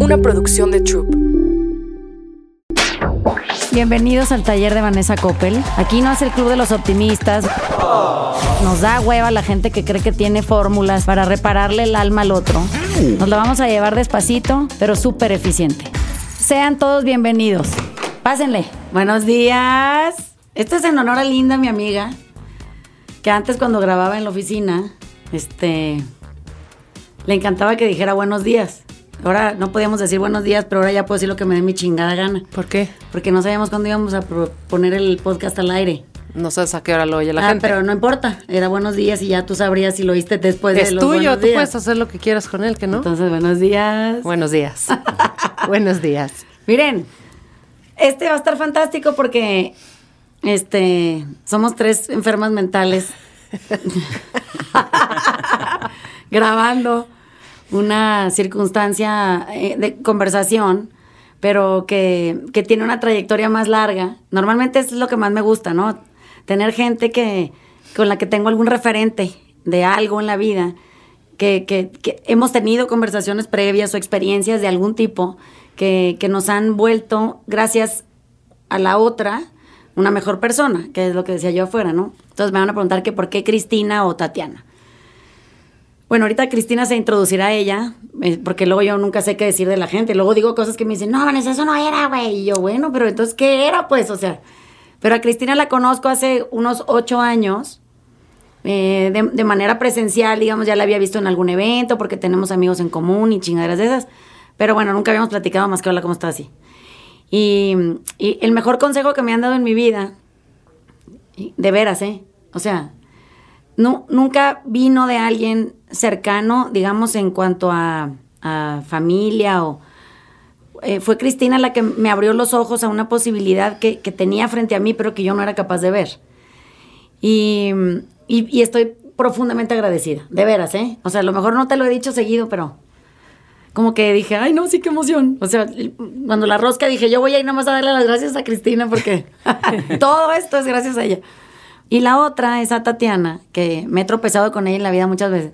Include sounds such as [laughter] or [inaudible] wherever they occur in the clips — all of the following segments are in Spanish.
una producción de Troop. Bienvenidos al taller de Vanessa Coppel. Aquí no es el club de los optimistas. Nos da hueva la gente que cree que tiene fórmulas para repararle el alma al otro. Nos la vamos a llevar despacito, pero súper eficiente. Sean todos bienvenidos. Pásenle. Buenos días. Esto es en honor a Linda, mi amiga, que antes cuando grababa en la oficina, este, le encantaba que dijera buenos días. Ahora no podíamos decir buenos días, pero ahora ya puedo decir lo que me dé mi chingada gana. ¿Por qué? Porque no sabíamos cuándo íbamos a poner el podcast al aire. No sabes a qué hora lo oye la ah, gente. pero no importa. Era buenos días y ya tú sabrías si lo oíste después de es los tuyo, tú días. puedes hacer lo que quieras con él, ¿que no? Entonces, buenos días. Buenos días. [laughs] Buenos días. Miren, este va a estar fantástico porque este somos tres enfermas mentales [laughs] [laughs] grabando una circunstancia eh, de conversación, pero que, que tiene una trayectoria más larga. Normalmente es lo que más me gusta, ¿no? Tener gente que con la que tengo algún referente de algo en la vida, que, que- que hemos tenido conversaciones previas o experiencias de algún tipo que, que nos han vuelto, gracias a la otra, una mejor persona, que es lo que decía yo afuera, ¿no? Entonces me van a preguntar que por qué Cristina o Tatiana. Bueno, ahorita Cristina se introducirá a ella, eh, porque luego yo nunca sé qué decir de la gente. Luego digo cosas que me dicen, no, Vanessa, eso no era, güey. Y yo, bueno, pero entonces, ¿qué era, pues? O sea, pero a Cristina la conozco hace unos ocho años, eh, de, manera presencial, digamos, ya la había visto en algún evento, porque tenemos amigos en común y chingaderas de esas. Pero bueno, nunca habíamos platicado más que hola, ¿cómo estás? así. Y, y el mejor consejo que me han dado en mi vida, de veras, ¿eh? O sea, no, nunca vino de alguien cercano, digamos, en cuanto a, familia o... eh, fue Cristina la que me abrió los ojos a una posibilidad que, que tenía frente a mí, pero que yo no era capaz de ver. Y, y- estoy profundamente agradecida, de veras, ¿eh? O sea, a lo mejor no te lo he dicho seguido, pero como que dije, ay, no, sí, qué emoción. O sea, cuando la rosca dije, yo voy a ir nomás a darle las gracias a Cristina porque [laughs] todo esto es gracias a ella. Y la otra es a Tatiana, que me he tropezado con ella en la vida muchas veces.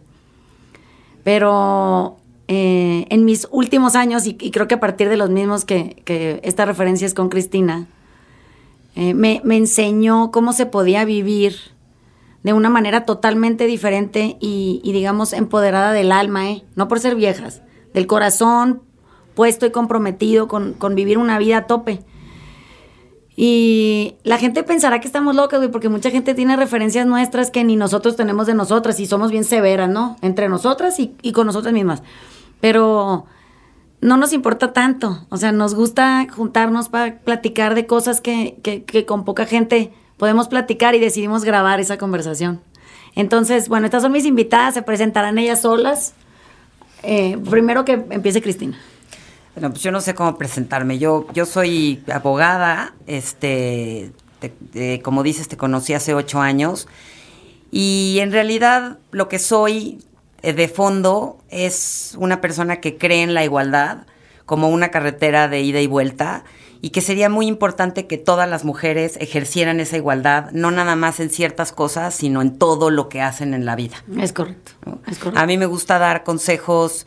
Pero eh, en mis últimos años, y, creo que a partir de los mismos que, que esta referencia es con Cristina, eh, me, enseñó cómo se podía vivir de una manera totalmente diferente y, y, digamos, empoderada del alma, ¿eh? no por ser viejas, del corazón puesto y comprometido con, con vivir una vida a tope. Y la gente pensará que estamos locas, güey, porque mucha gente tiene referencias nuestras que ni nosotros tenemos de nosotras y somos bien severas, ¿no? Entre nosotras y, con nosotras mismas. Pero no nos importa tanto. O sea, nos gusta juntarnos para platicar de cosas que con poca gente podemos platicar y decidimos grabar esa conversación. Entonces, bueno, estas son mis invitadas, se presentarán ellas solas. Eh, primero que empiece Cristina. Bueno, pues yo no sé cómo presentarme. Yo, yo soy abogada, este, te- te- como dices, te conocí hace ocho años. Y en realidad lo que soy eh, de fondo es una persona que cree en la igualdad como una carretera de ida y vuelta y que sería muy importante que todas las mujeres ejercieran esa igualdad, no nada más en ciertas cosas, sino en todo lo que hacen en la vida. Es correcto. ¿no? Es correcto. A mí me gusta dar consejos,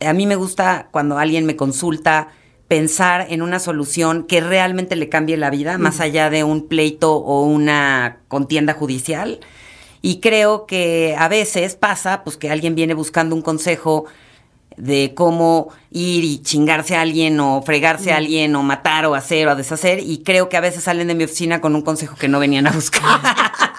a mí me gusta cuando alguien me consulta pensar en una solución que realmente le cambie la vida, más allá de un pleito o una contienda judicial. Y creo que a veces pasa pues que alguien viene buscando un consejo de cómo ir y chingarse a alguien o fregarse a alguien o matar o hacer o deshacer y creo que a veces salen de mi oficina con un consejo que no venían a buscar. [laughs]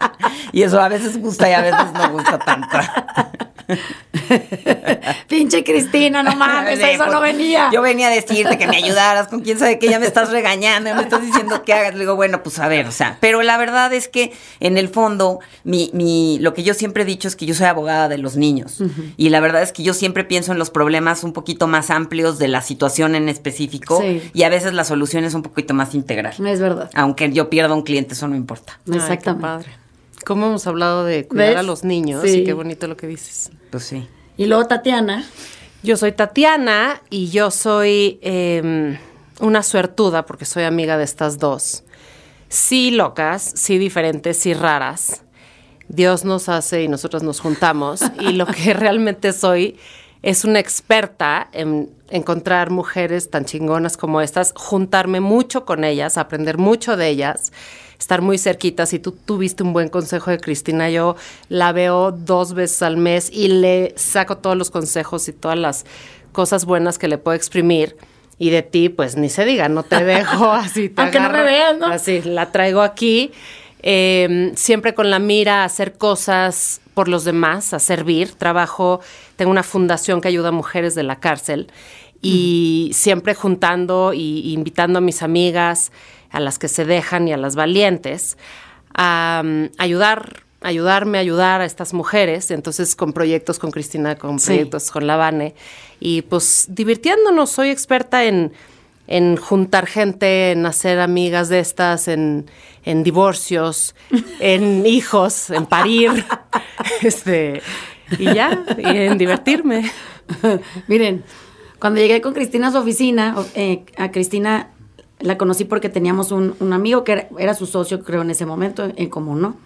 [laughs] y eso a veces gusta y a veces no gusta tanto. [laughs] [laughs] Pinche Cristina, no mames, Sí, eso pues, no venía. Yo venía a decirte que me ayudaras con quién sabe que ya me estás regañando, me estás diciendo que hagas. Le digo, bueno, pues a ver, o sea, pero la verdad es que en el fondo, mi, mi, lo que yo siempre he dicho es que yo soy abogada de los niños. Y la verdad es que yo siempre pienso en los problemas un poquito más amplios de la situación en específico. Sí. Y a veces la solución es un poquito más integral. Es verdad. Aunque yo pierda un cliente, eso no importa. Ay, qué Exactamente. padre. ¿Cómo hemos hablado de cuidar ¿Ves? a los niños? Sí. Y qué bonito lo que dices. Pues sí. Y luego Tatiana. Yo soy Tatiana y yo soy eh, una suertuda porque soy amiga de estas dos. Sí locas, sí diferentes, sí raras. Dios nos hace y nosotros nos juntamos. y lo que [laughs] realmente soy es una experta en encontrar mujeres tan chingonas como estas, juntarme mucho con ellas, aprender mucho de ellas, estar muy cerquita. Si tú tuviste un buen consejo de Cristina, yo la veo dos veces al mes y le saco todos los consejos y todas las cosas buenas que le puedo exprimir. Y de ti, pues ni se diga, no te [laughs] dejo así. Te Aunque no me veas, ¿no? Así, la traigo aquí. eh, siempre con la mira a hacer cosas por los demás, a servir. Trabajo, tengo una fundación que ayuda a mujeres de la cárcel y siempre juntando y invitando a mis amigas, a las que se dejan y a las valientes, a um, ayudar, ayudarme a ayudar a estas mujeres. Entonces, con proyectos con Cristina, con Sí. proyectos con Lavane y pues divirtiéndonos. Soy experta en en juntar gente, en hacer amigas de estas, en, en divorcios, en [laughs] hijos, en parir, [laughs] este, y ya, y en divertirme. [laughs] Miren, cuando llegué con Cristina a su oficina, eh, a Cristina la conocí porque teníamos un, un amigo que era, su socio, creo, en ese momento, en, común, ¿no?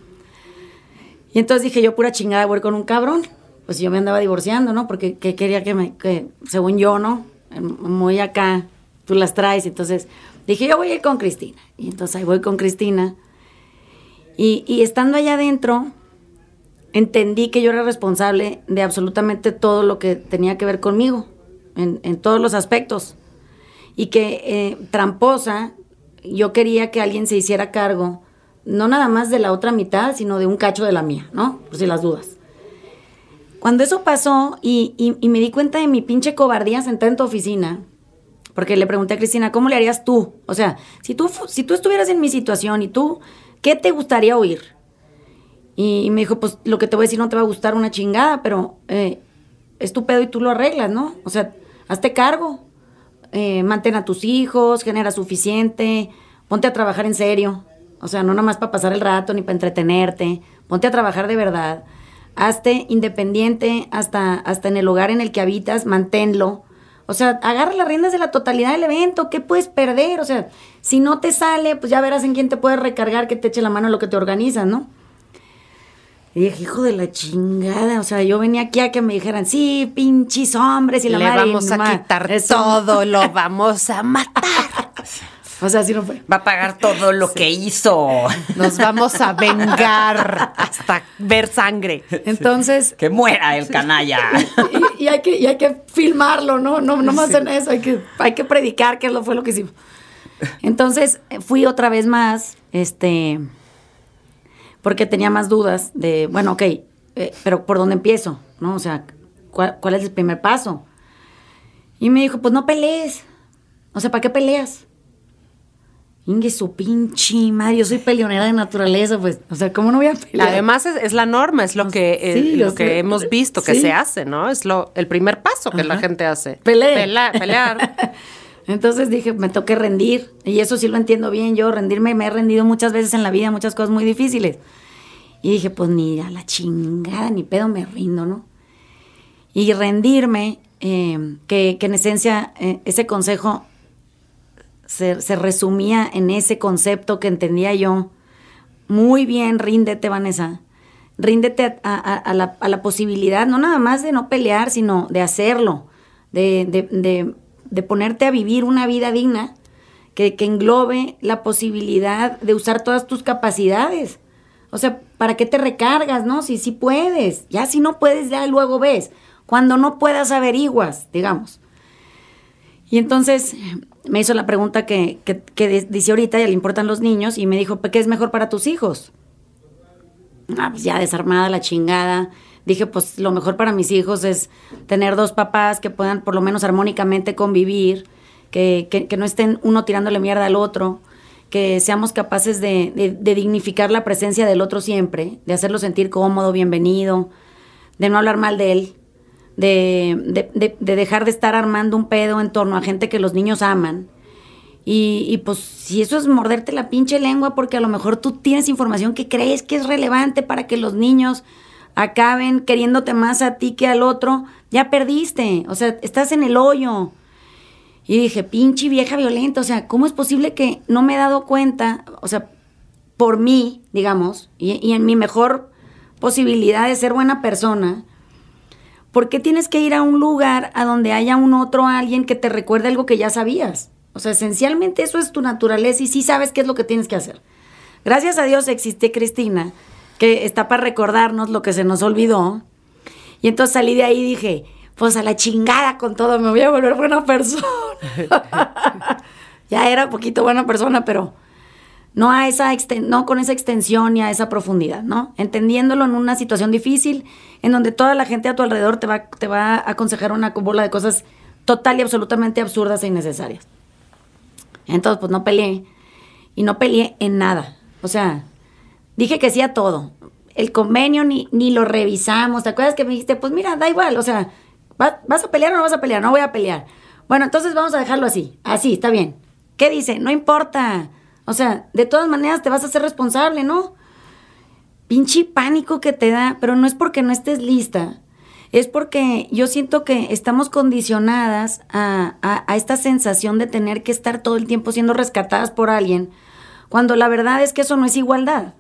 Y entonces dije, yo pura chingada voy con un cabrón. Pues yo me andaba divorciando, ¿no? Porque que quería que me, que, según yo, ¿no? Muy acá, tú las traes. Entonces dije, yo voy a ir con Cristina. Y entonces ahí voy con Cristina. Y, y estando allá adentro, entendí que yo era responsable de absolutamente todo lo que tenía que ver conmigo, en, en todos los aspectos. Y que eh, tramposa, yo quería que alguien se hiciera cargo, no nada más de la otra mitad, sino de un cacho de la mía, ¿no? Por si las dudas. Cuando eso pasó y, y- me di cuenta de mi pinche cobardía sentada en tu oficina, porque le pregunté a Cristina, ¿cómo le harías tú? O sea, si tú, si tú estuvieras en mi situación y tú, ¿qué te gustaría oír? Y me dijo, pues lo que te voy a decir no te va a gustar una chingada, pero eh, es tu pedo y tú lo arreglas, ¿no? O sea, hazte cargo, eh, mantén a tus hijos, genera suficiente, ponte a trabajar en serio. O sea, no nada más para pasar el rato ni para entretenerte, ponte a trabajar de verdad. Hazte independiente hasta, hasta en el lugar en el que habitas, manténlo. O sea, agarra las riendas de la totalidad del evento, ¿qué puedes perder? O sea, si no te sale, pues ya verás en quién te puedes recargar, que te eche la mano lo que te organizas, ¿no? Y dije, hijo de la chingada, o sea, yo venía aquí a que me dijeran, sí, pinches hombres y la Le madre. y vamos a ma- quitar eso. todo, lo [laughs] vamos a matar. O sea, así no fue. Va a pagar todo lo que hizo. Nos vamos a vengar hasta ver sangre. Entonces, Que muera el canalla. [laughs] y, y hay que, y hay que filmarlo, ¿no? No, no más en eso, hay que, hay que predicar que lo fue lo que hicimos. Entonces, fui otra vez más, este, porque tenía más dudas de, bueno, ok, eh, pero ¿por dónde empiezo? ¿No? O sea, ¿cuál, cuál es el primer paso? Y me dijo, pues no pelees. O sea, ¿para qué peleas? Inge, su pinche madre, yo soy peleonera de naturaleza, pues, o sea, ¿cómo no voy a pelear? Además es, es la norma, es lo que, eh, Sí, lo que sé. hemos visto que Sí. se hace, ¿no? Es lo, el primer paso que la Ajá. gente hace. Pelee. Pela- pelear. [laughs] Entonces dije, me toqué rendir. Y eso sí lo entiendo bien yo. Rendirme, me he rendido muchas veces en la vida, muchas cosas muy difíciles. Y dije, pues ni a la chingada, ni pedo me rindo, ¿no? Y rendirme, eh, que, en esencia eh, ese consejo se, resumía en ese concepto que entendía yo. Muy bien, ríndete, Vanessa. Ríndete a, la, posibilidad, no nada más de no pelear, sino de hacerlo, de- de ponerte a vivir una vida digna que, que englobe la posibilidad de usar todas tus capacidades. O sea, ¿para qué te recargas, no? Si sí puedes. Ya si no puedes, ya luego ves. Cuando no puedas, averiguas, digamos. Y entonces me hizo la pregunta que, que, que di- dice ahorita, ya le importan los niños, y me dijo, ¿qué es mejor para tus hijos? Ah, pues ya desarmada la chingada. Dije, pues lo mejor para mis hijos es tener dos papás que puedan por lo menos armónicamente convivir, que, que- que no estén uno tirándole mierda al otro, que seamos capaces de, de- de dignificar la presencia del otro siempre, de hacerlo sentir cómodo, bienvenido, de no hablar mal de él, de, de- de- de dejar de estar armando un pedo en torno a gente que los niños aman. Y, y, pues si eso es morderte la pinche lengua porque a lo mejor tú tienes información que crees que es relevante para que los niños acaben queriéndote más a ti que al otro, ya perdiste, o sea, estás en el hoyo. Y dije, pinche vieja violenta, o sea, ¿cómo es posible que no me he dado cuenta, o sea, por mí, digamos, y, en mi mejor posibilidad de ser buena persona, ¿por qué tienes que ir a un lugar a donde haya un otro alguien que te recuerde algo que ya sabías? O sea, esencialmente eso es tu naturaleza y sí sabes qué es lo que tienes que hacer. Gracias a Dios existe Cristina, que está para recordarnos lo que se nos olvidó. Y entonces salí de ahí y dije, pues a la chingada con todo, me voy a volver buena persona. [laughs] ya era un poquito buena persona, pero no a esa no con esa extensión y a esa profundidad, ¿no? Entendiéndolo en una situación difícil, en donde toda la gente a tu alrededor te va, te va a aconsejar una bola de cosas total y absolutamente absurdas e innecesarias. Entonces, pues no peleé. Y no peleé en nada. O sea, dije que sí a todo. El convenio ni, ni lo revisamos. ¿Te acuerdas que me dijiste, pues mira, da igual, o sea, ¿vas a pelear o no vas a pelear? No voy a pelear. Bueno, entonces vamos a dejarlo así. Así, está bien. ¿Qué dice? No importa. O sea, de todas maneras te vas a hacer responsable, ¿no? Pinche pánico que te da, pero no es porque no estés lista. Es porque yo siento que estamos condicionadas a, a, esta sensación de tener que estar todo el tiempo siendo rescatadas por alguien, cuando la verdad es que eso no es igualdad,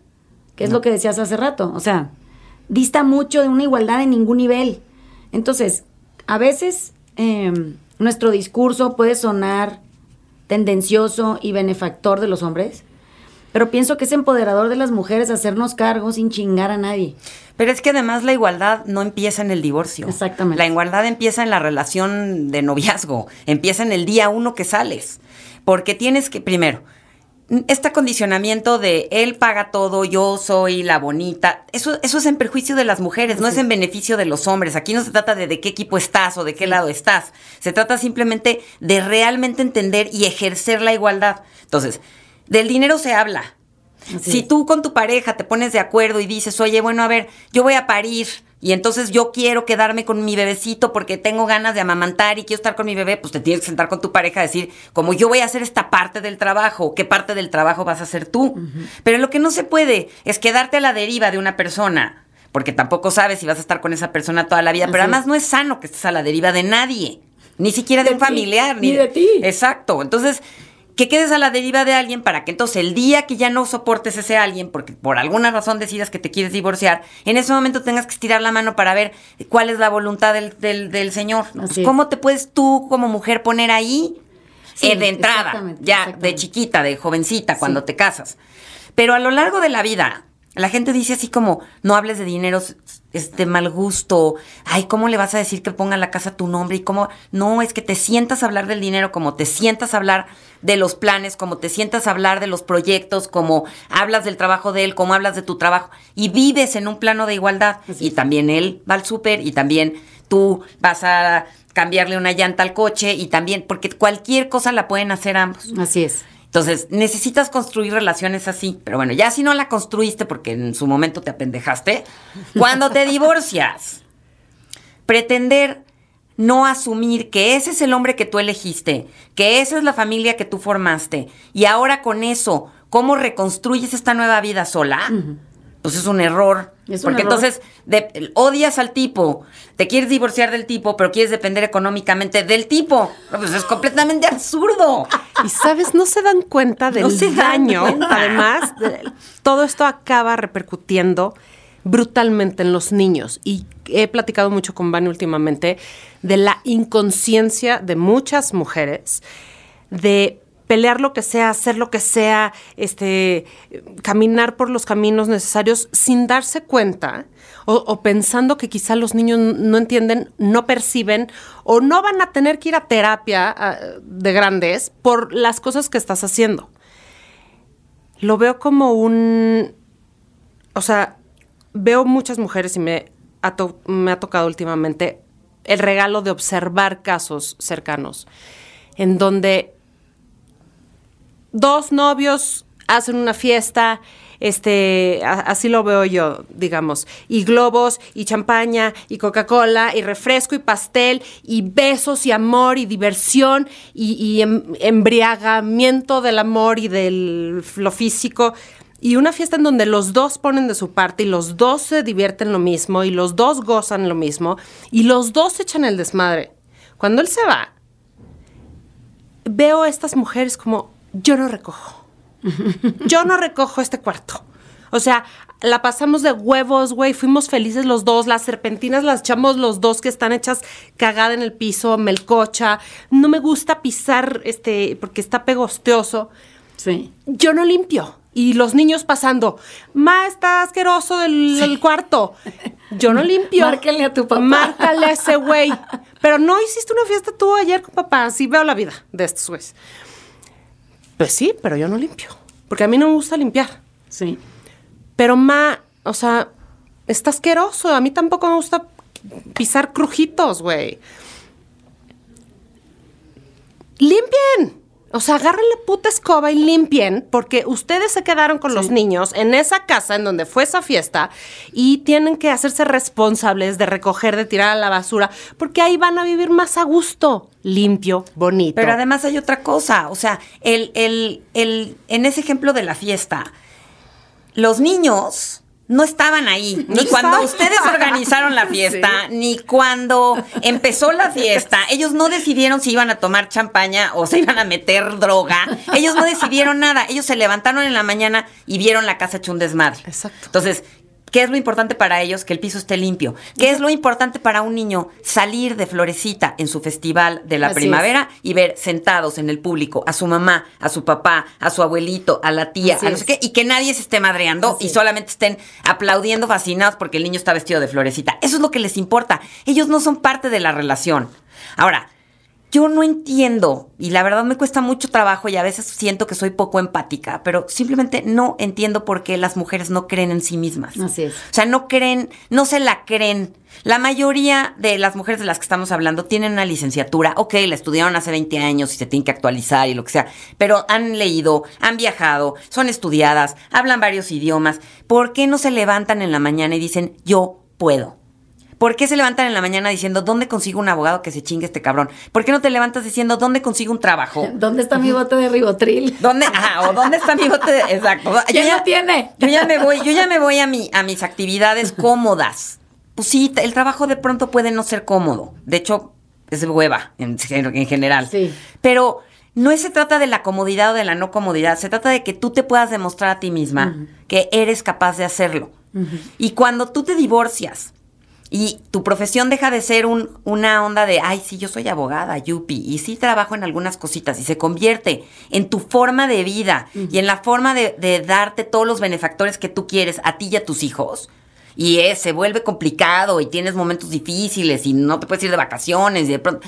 que es lo que decías hace rato. O sea, dista mucho de una igualdad en ningún nivel. Entonces, a veces em, nuestro discurso puede sonar tendencioso y benefactor de los hombres, pero pienso que es empoderador de las mujeres hacernos cargo sin chingar a nadie. Pero es que además la igualdad no empieza en el divorcio. Exactamente. La igualdad empieza en la relación de noviazgo, [laughs] empieza en el día uno que sales. Porque tienes que, primero, este acondicionamiento de él paga todo, yo soy la bonita, eso, eso es en perjuicio de las mujeres, no es en beneficio de los hombres. Aquí no se trata de de qué equipo estás o de qué lado estás. Se trata simplemente de realmente entender y ejercer la igualdad. Entonces, del dinero se habla. si tú con tu pareja te pones de acuerdo y dices, oye, bueno, a ver, yo voy a parir y entonces yo quiero quedarme con mi bebecito porque tengo ganas de amamantar y quiero estar con mi bebé, pues te tienes que sentar con tu pareja a decir, como yo voy a hacer esta parte del trabajo, ¿qué parte del trabajo vas a hacer tú? Pero lo que no se puede es quedarte a la deriva de una persona, porque tampoco sabes si vas a estar con esa persona toda la vida, pero además no es sano que estés a la deriva de nadie, ni siquiera de, un familiar, ni de ti. Exacto. Entonces, que quedes a la deriva de alguien para que entonces el día que ya no soportes ese alguien, porque por alguna razón decidas que te quieres divorciar, en ese momento tengas que estirar la mano para ver cuál es la voluntad del, del, Señor. Pues, ¿Cómo te puedes tú como mujer poner ahí eh, de entrada, ya de chiquita, de jovencita, cuando te casas? Pero a lo largo de la vida, la gente dice así como, no hables de dinero, es de mal gusto. Ay, ¿cómo le vas a decir que ponga la casa tu nombre? Y cómo, no, es que te sientas a hablar del dinero, como te sientas a hablar de los planes, como te sientas a hablar de los proyectos, como hablas del trabajo de él, como hablas de tu trabajo. Y vives en un plano de igualdad. y también él va al súper y también tú vas a cambiarle una llanta al coche y también, porque cualquier cosa la pueden hacer ambos. Así es. Entonces, necesitas construir relaciones así. Pero bueno, ya si no la construiste porque en su momento te apendejaste, cuando te [laughs] divorcias, pretender no asumir que ese es el hombre que tú elegiste, que esa es la familia que tú formaste, y ahora con eso, ¿cómo reconstruyes esta nueva vida sola? Pues es un error. porque entonces odias al tipo, te quieres divorciar del tipo, pero quieres depender económicamente del tipo. Pues es completamente absurdo. Y sabes, no se dan cuenta del daño. Además, todo esto acaba repercutiendo brutalmente en los niños. Y he platicado mucho con Vani últimamente de la inconsciencia de muchas mujeres de pelear lo que sea, hacer lo que sea, este, caminar por los caminos necesarios sin darse cuenta o, pensando que quizá los niños no entienden, no perciben o no van a tener que ir a terapia ah, de grandes por las cosas que estás haciendo. Lo veo como un, o sea, veo muchas mujeres y me me ha tocado últimamente el regalo de observar casos cercanos en donde dos novios hacen una fiesta, este, así lo veo yo, digamos, y globos, y champaña, y Coca-Cola, y refresco, y pastel, y besos, y amor, y diversión, y, em, embriagamiento del amor y de lo físico, y una fiesta en donde los dos ponen de su parte, y los dos se divierten lo mismo, y los dos gozan lo mismo, y los dos echan el desmadre. Cuando él se va, veo a estas mujeres como, yo no recojo. Yo no recojo este cuarto. O sea, la pasamos de huevos, güey. Fuimos felices los dos. Las serpentinas las echamos los dos que están hechas cagada en el piso, melcocha. No me gusta pisar este porque está pegostioso. Sí. Yo no limpio. Y los niños pasando, ma, está asqueroso del, del cuarto. Yo no limpio. Márcale a tu papá. Márcale a ese güey. Pero no hiciste una fiesta tú ayer con papá. Sí veo la vida de estos güeyes. Pues sí, pero yo no limpio. Porque a mí no me gusta limpiar. Sí. Pero ma, o sea, está asqueroso. A mí tampoco me gusta pisar crujitos, güey. Limpien. O sea, agarren la puta escoba y limpien, porque ustedes se quedaron con los niños en esa casa en donde fue esa fiesta y tienen que hacerse responsables de recoger, de tirar a la basura, porque ahí van a vivir más a gusto, limpio, bonito. Pero además hay otra cosa, o sea, el, el, el, en ese ejemplo de la fiesta, los niños no estaban ahí, [laughs] No ni cuando ustedes organizaron la [laughs] fiesta, ni cuando empezó la fiesta. Ellos no decidieron si iban a tomar champaña o se iban a meter droga. Ellos no decidieron nada. Ellos se levantaron en la mañana y vieron la casa hecho un desmadre. Exacto. Entonces, ¿qué es lo importante para ellos? Que el piso esté limpio. ¿Qué es lo importante para un niño? Salir de florecita en su festival de la Así primavera y ver sentados en el público a su mamá, a su papá, a su abuelito, a la tía, Así a no sé qué, y que nadie se esté madreando Así y solamente estén aplaudiendo fascinados porque el niño está vestido de florecita. Eso es lo que les importa. Ellos no son parte de la relación. Ahora, yo no entiendo, y la verdad me cuesta mucho trabajo y a veces siento que soy poco empática, pero simplemente no entiendo por qué las mujeres no creen en sí mismas. Así es. O sea, no creen, no se la creen. La mayoría de las mujeres de las que estamos hablando tienen una licenciatura, ok, la estudiaron hace 20 años y se tienen que actualizar y lo que sea, pero han leído, han viajado, son estudiadas, hablan varios idiomas. ¿Por qué no se levantan en la mañana y dicen, yo puedo? ¿Por qué se levantan en la mañana diciendo, ¿dónde consigo un abogado que se chingue este cabrón? ¿Por qué no te levantas diciendo, ¿dónde consigo un trabajo? [laughs] ¿Dónde está mi bote de ribotril? ¿Dónde? Ajá, o ¿dónde está mi bote de... [laughs] Exacto. Yo ¿Quién ya- lo tiene? Yo ya me voy, yo ya me voy a mi, a mis actividades [laughs] cómodas. Pues sí, el trabajo de pronto puede no ser cómodo. De hecho, es hueva en, en general. Sí. Pero no se trata de la comodidad o de la no comodidad. Se trata de que tú te puedas demostrar a ti misma que eres capaz de hacerlo. Y cuando tú te divorcias y tu profesión deja de ser un, una onda de, ay, sí, yo soy abogada, yupi, y sí trabajo en algunas cositas, y se convierte en tu forma de vida y en la forma de, de darte todos los benefactores que tú quieres a ti y a tus hijos. Y eh, se vuelve complicado y tienes momentos difíciles y no te puedes ir de vacaciones y de pronto...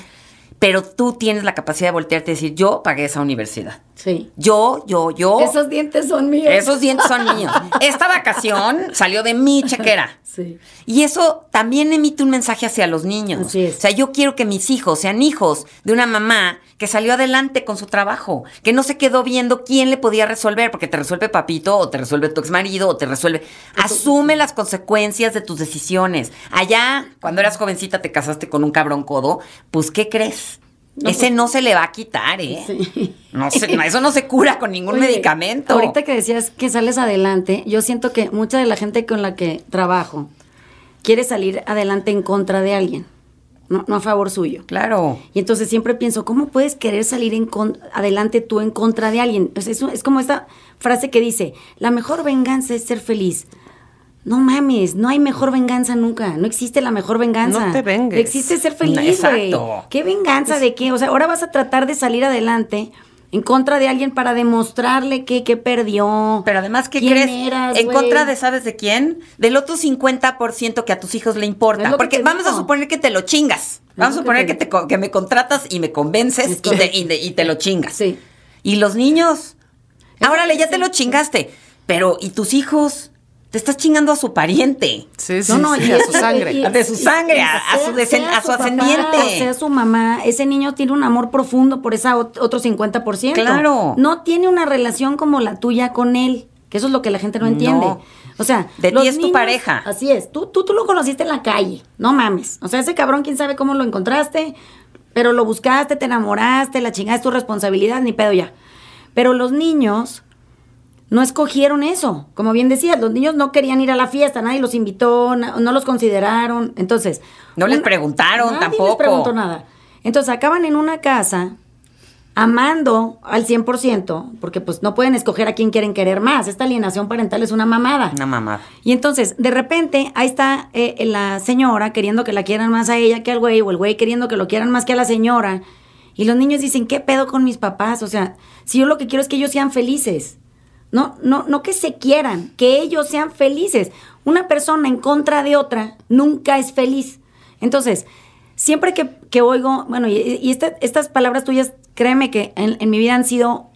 Pero tú tienes la capacidad de voltearte y decir, yo pagué esa universidad. Sí. Yo, yo, yo. Esos dientes son míos. Esos dientes son míos. [laughs] Esta vacación salió de mi chequera. Sí. Y eso también emite un mensaje hacia los niños. Así es. O sea, yo quiero que mis hijos sean hijos de una mamá que salió adelante con su trabajo, que no se quedó viendo quién le podía resolver, porque te resuelve papito, o te resuelve tu exmarido, o te resuelve. Asume las consecuencias de tus decisiones. Allá, cuando eras jovencita, te casaste con un cabrón codo, pues, ¿qué crees? No, Ese pues- no se le va a quitar, ¿eh? Sí. No se- eso no se cura con ningún Oye, medicamento. Ahorita que decías que sales adelante, yo siento que mucha de la gente con la que trabajo quiere salir adelante en contra de alguien, no, no a favor suyo. Claro. Y entonces siempre pienso, ¿cómo puedes querer salir en con- adelante tú en contra de alguien? Pues eso es como esta frase que dice, la mejor venganza es ser feliz. No mames, no hay mejor venganza nunca. No existe la mejor venganza. No te vengues. Existe ser feliz, güey. ¿Qué venganza de qué? O sea, ahora vas a tratar de salir adelante en contra de alguien para demostrarle que, que perdió. Pero además, ¿qué crees? eras, en contra de, ¿sabes de quién? Del otro 50% que a tus hijos le importa. que Porque vamos a suponer que te lo chingas. Vamos a que suponer te que, te, co- que me contratas y me convences Es y te, y de- y te lo chingas. Sí. Y los niños. Órale, que ya te lo chingaste. Pero, ¿y tus hijos? Te estás chingando a su pariente. Sí, sí, No, no, sí, y- a su sangre. y- De su sangre, y- a- a su desen- a su papá, ascendiente. sea su mamá, ese niño tiene un amor profundo por esa ot- otro 50%. Claro. No tiene una relación como la tuya con él, que eso es lo que la gente no entiende. No. O sea, De ti es tu pareja. Así es, tú, tú, tú lo conociste en la calle, no mames. O sea, ese cabrón, quién sabe cómo lo encontraste, pero lo buscaste, te enamoraste, la chingada es tu responsabilidad, ni pedo ya. Pero los niños no escogieron eso. Como bien decías, los niños no querían ir a la fiesta, nadie los invitó, no los consideraron. Entonces. No les preguntaron nadie tampoco. les preguntó nada. Entonces acaban en una casa amando al 100%, porque pues no pueden escoger a quién quieren querer más. Esta alienación parental es una mamada. Una mamada. Y entonces, de repente, ahí está eh, la señora queriendo que la quieran más a ella que al güey, o el güey queriendo que lo quieran más que a la señora. Y los niños dicen, ¿qué pedo con mis papás? O sea, si yo lo que quiero es que ellos sean felices. No, no, no que se quieran, que ellos sean felices. Una persona en contra de otra nunca es feliz. Entonces, siempre que, oigo, bueno, y, estas palabras tuyas, créeme que en, mi vida han sido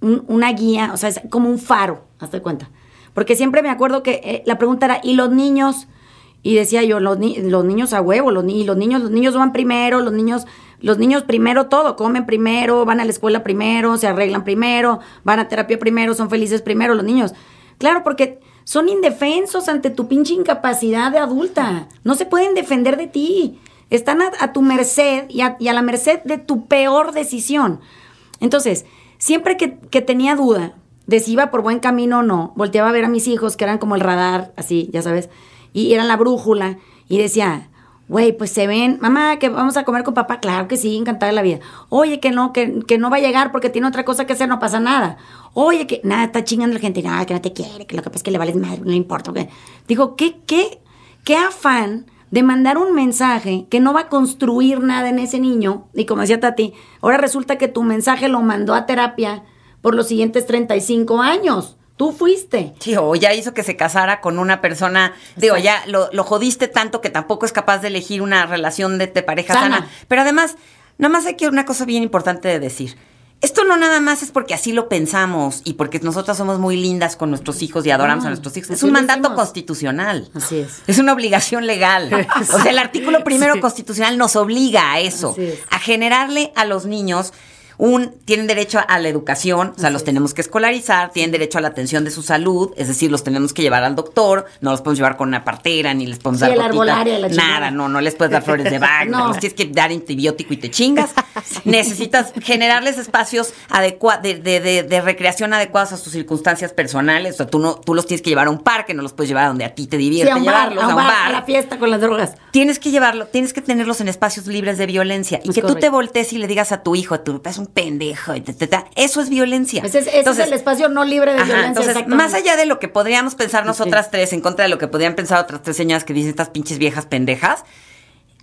una guía, o sea, es como un faro, hazte cuenta. Porque siempre me acuerdo que eh, la pregunta era, ¿y los niños? Y decía yo, los, los niños a huevo, los, los niños, los niños van primero, los niños, los niños primero todo, comen primero, van a la escuela primero, se arreglan primero, van a terapia primero, son felices primero los niños. Claro, porque son indefensos ante tu pinche incapacidad de adulta. No se pueden defender de ti. Están a, tu merced y a, la merced de tu peor decisión. Entonces, siempre que, tenía duda de si iba por buen camino o no, volteaba a ver a mis hijos, que eran como el radar, así, ya sabes, y eran la brújula, y decía, güey, pues se ven, mamá, que vamos a comer con papá, claro que sí, encantada de la vida. Oye, que no, que, que, no va a llegar porque tiene otra cosa que hacer, no pasa nada. Oye, que nada, está chingando la gente, nada, que no te quiere, que lo que pasa es que le vales más, no importa. Digo, ¿qué, qué, qué afán de mandar un mensaje que no va a construir nada en ese niño. Y como decía Tati, ahora resulta que tu mensaje lo mandó a terapia por los siguientes 35 años. Tú fuiste. Sí, o ya hizo que se casara con una persona, digo, ya lo, jodiste tanto que tampoco es capaz de elegir una relación de, pareja sana. Pero además, nada más hay que una cosa bien importante de decir. Esto no nada más es porque así lo pensamos y porque nosotras somos muy lindas con nuestros hijos y adoramos a nuestros hijos. Es un mandato constitucional. Así es. Es una obligación legal. [laughs] O sea, el artículo primero constitucional nos obliga a eso, a generarle a los niños un, tienen derecho a la educación, o sea, los tenemos que escolarizar, tienen derecho a la atención de su salud, es decir, los tenemos que llevar al doctor, no los podemos llevar con una partera, ni les podemos dar el nada, no, no les puedes dar flores de [laughs] baño, no. les tienes que dar antibiótico y te chingas. [laughs] Necesitas generarles espacios de, de, de, recreación adecuados a sus circunstancias personales, o sea, tú, no, tú los tienes que llevar a un parque, no los puedes llevar a donde a ti te divierte llevarlos, a un, bar, a la fiesta con las drogas. Tienes que llevarlo, tienes que tenerlos en espacios libres de violencia y que tú te voltees y le digas a tu hijo, a tu es un pendejo, eso es violencia. Ese es, el espacio no libre de violencia. Entonces, más allá de lo que podríamos pensar nosotras tres, en contra de lo que podrían pensar otras tres señoras que dicen estas pinches viejas pendejas,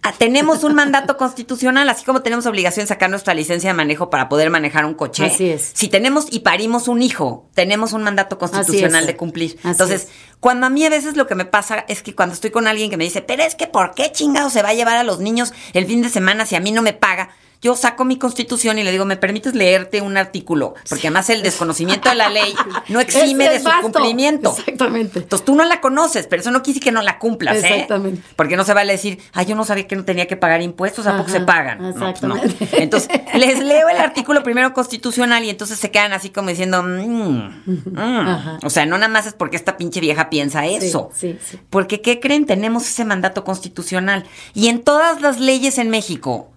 ah, tenemos un mandato [laughs] constitucional, así como tenemos obligación de sacar nuestra licencia de manejo para poder manejar un coche. Así es. Si tenemos y parimos un hijo, tenemos un mandato constitucional de cumplir. Entonces, cuando a mí a veces lo que me pasa es que cuando estoy con alguien que me dice, pero es que ¿por qué chingado se va a llevar a los niños el fin de semana si a mí no me paga? Yo saco mi constitución y le digo, ¿me permites leerte un artículo? Porque además el desconocimiento de la ley [laughs] no exime de su cumplimiento. Exactamente. Entonces tú no la conoces, pero eso no quiere que no la cumplas, ¿eh? Exactamente. Porque no se vale decir, ay, yo no sabía que no tenía que pagar impuestos, ¿a poco se pagan? Pues Exactamente. Entonces, [laughs] les leo el artículo primero constitucional y entonces se quedan así como diciendo, mm, mm". o sea, no nada más es porque esta pinche vieja piensa eso. Sí, sí, porque, ¿qué creen? Tenemos ese mandato constitucional. Y en todas las leyes en México,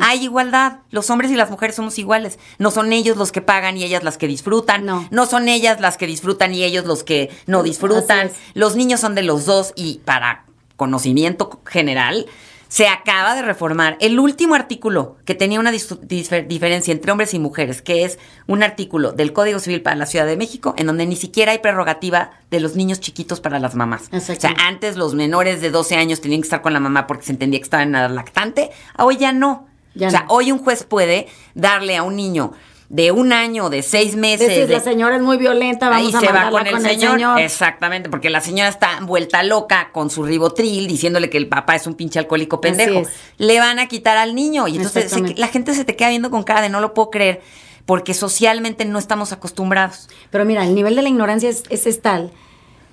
hay igualdad. Los hombres y las mujeres somos iguales. No son ellos los que pagan y ellas las que disfrutan. No. No son ellas las que disfrutan y ellos los que no disfrutan. Los niños son de los dos y para conocimiento general, se acaba de reformar el último artículo que tenía una diferencia entre hombres y mujeres, que es un artículo del Código Civil para la Ciudad de México, en donde ni siquiera hay prerrogativa de los niños chiquitos para las mamás. O sea, antes los menores de 12 años tenían que estar con la mamá porque se entendía que estaban en edad lactante, hoy ya no. O sea, hoy un juez puede darle a un niño de un año, de seis meses. Decir, la señora es muy violenta, vamos a se va con, el, señor. Exactamente, porque la señora está vuelta loca con su ribotril diciéndole que el papá es un pinche alcohólico pendejo. Le van a quitar al niño y entonces la gente se te queda viendo con cara de no lo puedo creer porque socialmente no estamos acostumbrados. Pero mira, el nivel de la ignorancia es, es, tal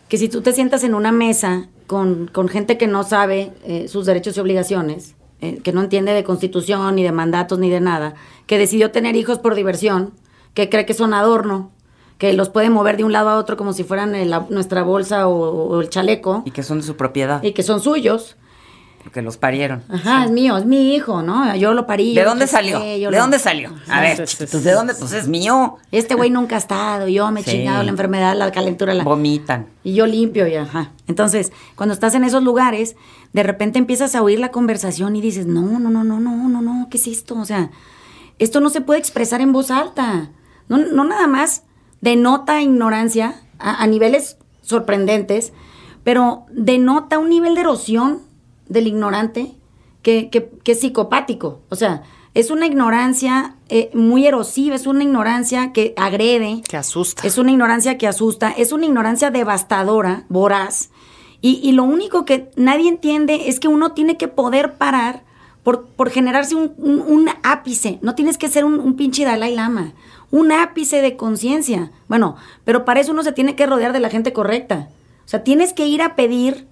que si tú te sientas en una mesa con, con gente que no sabe eh, sus derechos y obligaciones, eh, que no entiende de constitución, ni de mandatos, ni de nada, que decidió tener hijos por diversión, que cree que son adorno, que los puede mover de un lado a otro como si fueran nuestra bolsa o, el chaleco. Y que son de su propiedad. Y que son suyos. Porque los parieron. Ajá, es mío, es mi hijo, ¿no? Yo lo parí. ¿De dónde salió? ¿De dónde salió? A ver, pues, ¿de dónde? Pues es mío. Este güey nunca ha estado, yo me he chingado la enfermedad, la calentura. La... Vomitan. Y yo limpio y ajá. Entonces, cuando estás en esos lugares, de repente empiezas a oír la conversación y dices, no, no, no, no, no, no, no, ¿qué es esto? O sea, esto no se puede expresar en voz alta. No, no nada más denota ignorancia a, a niveles sorprendentes, pero denota un nivel de erosión del ignorante que, que- que es psicopático. O sea, es una ignorancia eh, muy erosiva, es una ignorancia que agrede. Que asusta. Es una ignorancia que asusta, es una ignorancia devastadora, voraz. Y, y lo único que nadie entiende es que uno tiene que poder parar por, por generarse un, un- un ápice. No tienes que ser un, un pinche Dalai Lama. Un ápice de conciencia. Bueno, pero para eso uno se tiene que rodear de la gente correcta. O sea, tienes que ir a pedir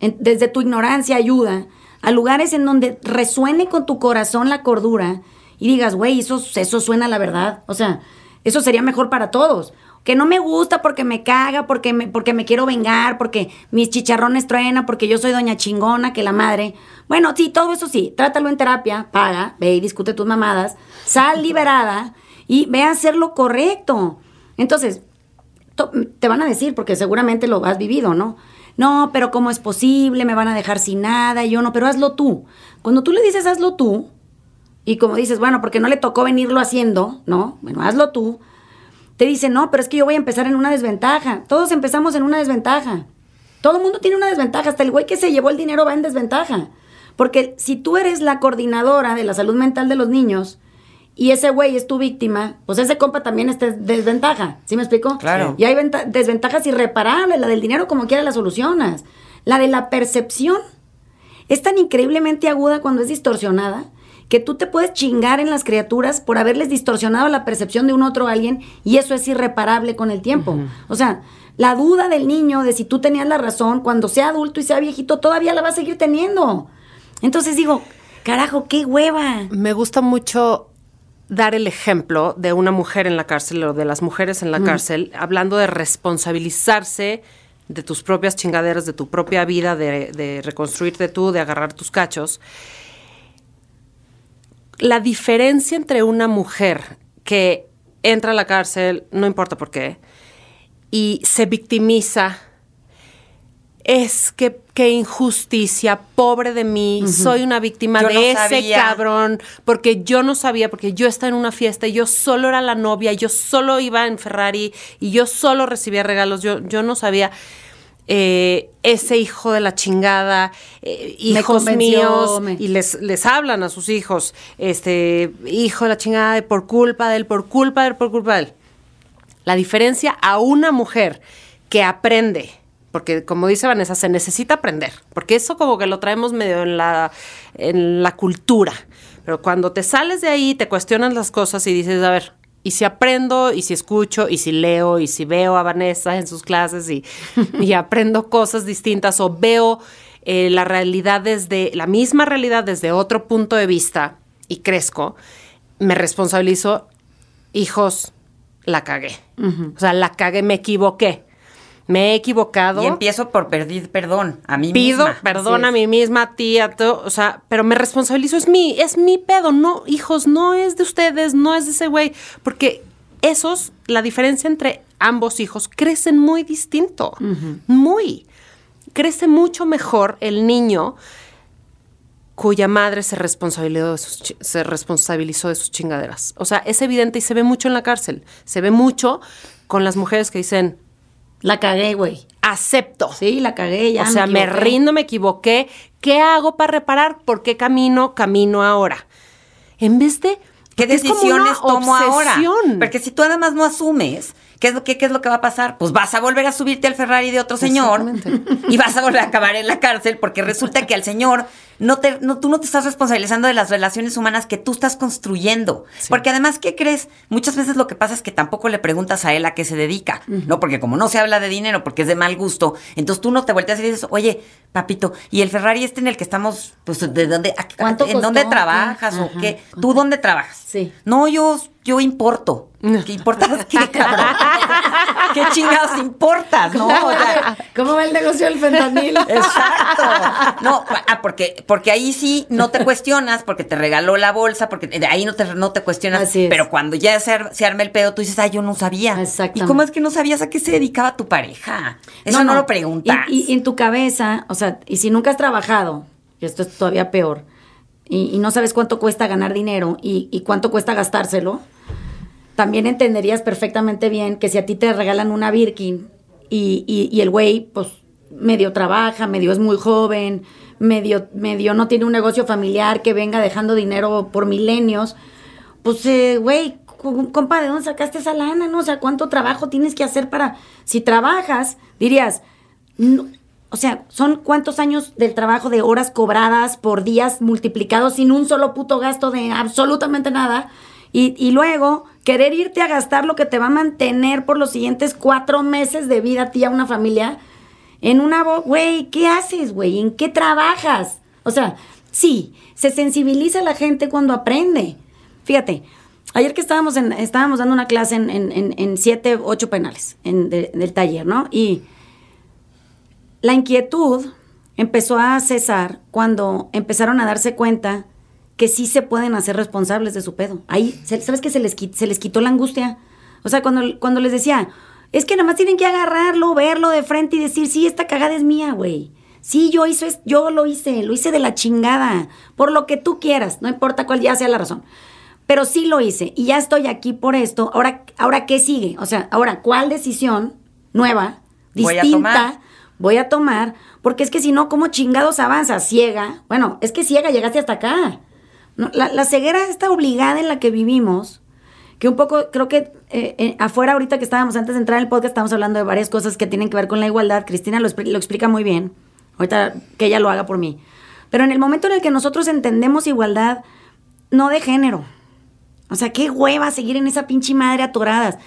desde tu ignorancia ayuda a lugares en donde resuene con tu corazón la cordura y digas, güey, eso, eso suena la verdad. O sea, eso sería mejor para todos. Que no me gusta porque me caga, porque me, porque me quiero vengar, porque mis chicharrones truenan, porque yo soy doña chingona, que la madre. Bueno, sí, todo eso sí. Trátalo en terapia, paga, ve y discute tus mamadas, sal liberada y ve a hacer lo correcto. Entonces, to- te van a decir, porque seguramente lo has vivido, ¿no? No, pero ¿cómo es posible? Me van a dejar sin nada y yo no, pero hazlo tú. Cuando tú le dices hazlo tú, y como dices, bueno, porque no le tocó venirlo haciendo, ¿no? Bueno, hazlo tú. Te dice, no, pero es que yo voy a empezar en una desventaja. Todos empezamos en una desventaja. Todo el mundo tiene una desventaja. Hasta el güey que se llevó el dinero va en desventaja. Porque si tú eres la coordinadora de la salud mental de los niños y ese güey es tu víctima, pues ese compa también está en desventaja. ¿Sí me explico? Claro. Y hay venta- desventajas irreparables. La del dinero, como quiera, la solucionas. La de la percepción es tan increíblemente aguda cuando es distorsionada que tú te puedes chingar en las criaturas por haberles distorsionado la percepción de un otro alguien y eso es irreparable con el tiempo. O sea, la duda del niño de si tú tenías la razón, cuando sea adulto y sea viejito, todavía la va a seguir teniendo. Entonces digo, carajo, qué hueva. Me gusta mucho dar el ejemplo de una mujer en la cárcel o de las mujeres en la cárcel, hablando de responsabilizarse de tus propias chingaderas, de tu propia vida, de, de reconstruirte tú, de agarrar tus cachos. La diferencia entre una mujer que entra a la cárcel, no importa por qué, y se victimiza es que qué injusticia, pobre de mí, soy una víctima Yo de no ese sabía. cabrón, porque yo no sabía, porque yo estaba en una fiesta y yo solo era la novia, yo solo iba en Ferrari y yo solo recibía regalos, yo, yo no sabía. eh, ese hijo de la chingada, eh, hijos míos, me- y les, les hablan a sus hijos, este, hijo de la chingada, de por culpa de él, por culpa de él, por culpa de él. La diferencia a una mujer que aprende, porque como dice Vanessa, se necesita aprender, porque eso como que lo traemos medio en la, en la cultura. Pero cuando te sales de ahí, te cuestionas las cosas y dices, a ver, y si aprendo, y si escucho, y si leo, y si veo a Vanessa en sus clases y, [laughs] y aprendo cosas distintas o veo eh, la realidad desde, la misma realidad desde otro punto de vista y crezco, me responsabilizo, hijos, la cagué. O sea, la cagué, me equivoqué. Me he equivocado. Y empiezo por pedir perdón a mí Pido misma. perdón Así a mí misma, a ti, a todo, o sea, pero me responsabilizo, es mi, es mi pedo, no, hijos, no es de ustedes, no es de ese güey, porque esos, la diferencia entre ambos hijos, crecen muy distinto, muy. Crece mucho mejor el niño cuya madre se responsabilizó, de sus, se responsabilizó de sus chingaderas. O sea, es evidente y se ve mucho en la cárcel, se ve mucho con las mujeres que dicen, La cagué, güey. acepto. Sí, la cagué ya. o sea, me, rindo, me equivoqué. ¿Qué hago para reparar? ¿Por qué camino? Camino ahora. En vez de. ¿Qué decisiones tomo ahora? Porque si tú además no asumes, ¿qué es, lo que, ¿qué es lo que va a pasar? Pues vas a volver a subirte al Ferrari de otro señor y vas a volver a acabar en la cárcel porque resulta que al señor no te, no, tú no te estás responsabilizando de las relaciones humanas que tú estás construyendo. Porque además, ¿qué crees? Muchas veces lo que pasa es que tampoco le preguntas a él a qué se dedica, ¿no? Porque como no se habla de dinero, porque es de mal gusto, entonces tú no te volteas y dices, oye, papito, ¿y el Ferrari este en el que estamos, pues, de dónde, a- ¿Cuánto ¿en dónde trabajas o qué? ¿Tú dónde trabajas? Sí. No, yo, yo importo. ¿Qué importas qué, cabrón? ¿Qué chingados importas? No, o sea, [laughs] ¿Cómo va el negocio del fentanil? Exacto. No, ah, porque, porque ahí sí no te [laughs] cuestionas, porque te regaló la bolsa, porque de ahí no te, no te cuestionas. Así es. Pero cuando ya se, ar- se arma el pedo, tú dices, ay, yo no sabía. Exactamente. ¿Y cómo es que no sabías a qué se dedicaba tu pareja? Eso no, lo preguntas. Y, y en tu cabeza, o sea, y si nunca has trabajado, y esto es todavía peor, y, y no sabes cuánto cuesta ganar dinero y, y cuánto cuesta gastárselo, también entenderías perfectamente bien que si a ti te regalan una Birkin y, y- y el güey, pues, medio trabaja, medio es muy joven, medio, medio no tiene un negocio familiar que venga dejando dinero por milenios, pues, eh, güey, cu- compa, ¿de dónde sacaste esa lana, no? O sea, ¿cuánto trabajo tienes que hacer para... Si trabajas, dirías, no- o sea, son cuántos años del trabajo de horas cobradas por días multiplicados sin un solo puto gasto de absolutamente nada. Y, y luego querer irte a gastar lo que te va a mantener por los siguientes cuatro meses de vida a ti, a una familia, en una... bo- Güey, ¿qué haces, güey? ¿En qué trabajas? O sea, sí, se sensibiliza la gente cuando aprende. Fíjate, ayer que estábamos, en, estábamos dando una clase en, en, en- siete, ocho penales en, de- del taller, ¿no? Y la inquietud empezó a cesar cuando empezaron a darse cuenta que sí se pueden hacer responsables de su pedo. Ahí, ¿sabes que se les, quitó la angustia? O sea, cuando les decía, es que nada más tienen que agarrarlo, verlo de frente y decir, sí, esta cagada es mía, güey. Sí, yo, hice, es- yo lo hice, lo hice de la chingada, por lo que tú quieras, no importa cuál ya sea la razón. Pero sí lo hice y ya estoy aquí por esto. Ahora, ahora ¿qué sigue? O sea, ahora, ¿cuál decisión nueva, Voy a distinta, tomar. voy a tomar? Porque es que si no, ¿cómo chingados avanza? Ciega. Bueno, es que ciega, llegaste hasta acá. No, la, la ceguera está obligada en la que vivimos, que un poco, creo que eh, eh, afuera ahorita que estábamos, antes de entrar en el podcast, estábamos hablando de varias cosas que tienen que ver con la igualdad. Cristina lo, lo explica muy bien. Ahorita que ella lo haga por mí. Pero en el momento en el que nosotros entendemos igualdad, no de género. O sea, qué hueva seguir en esa pinche madre atoradas.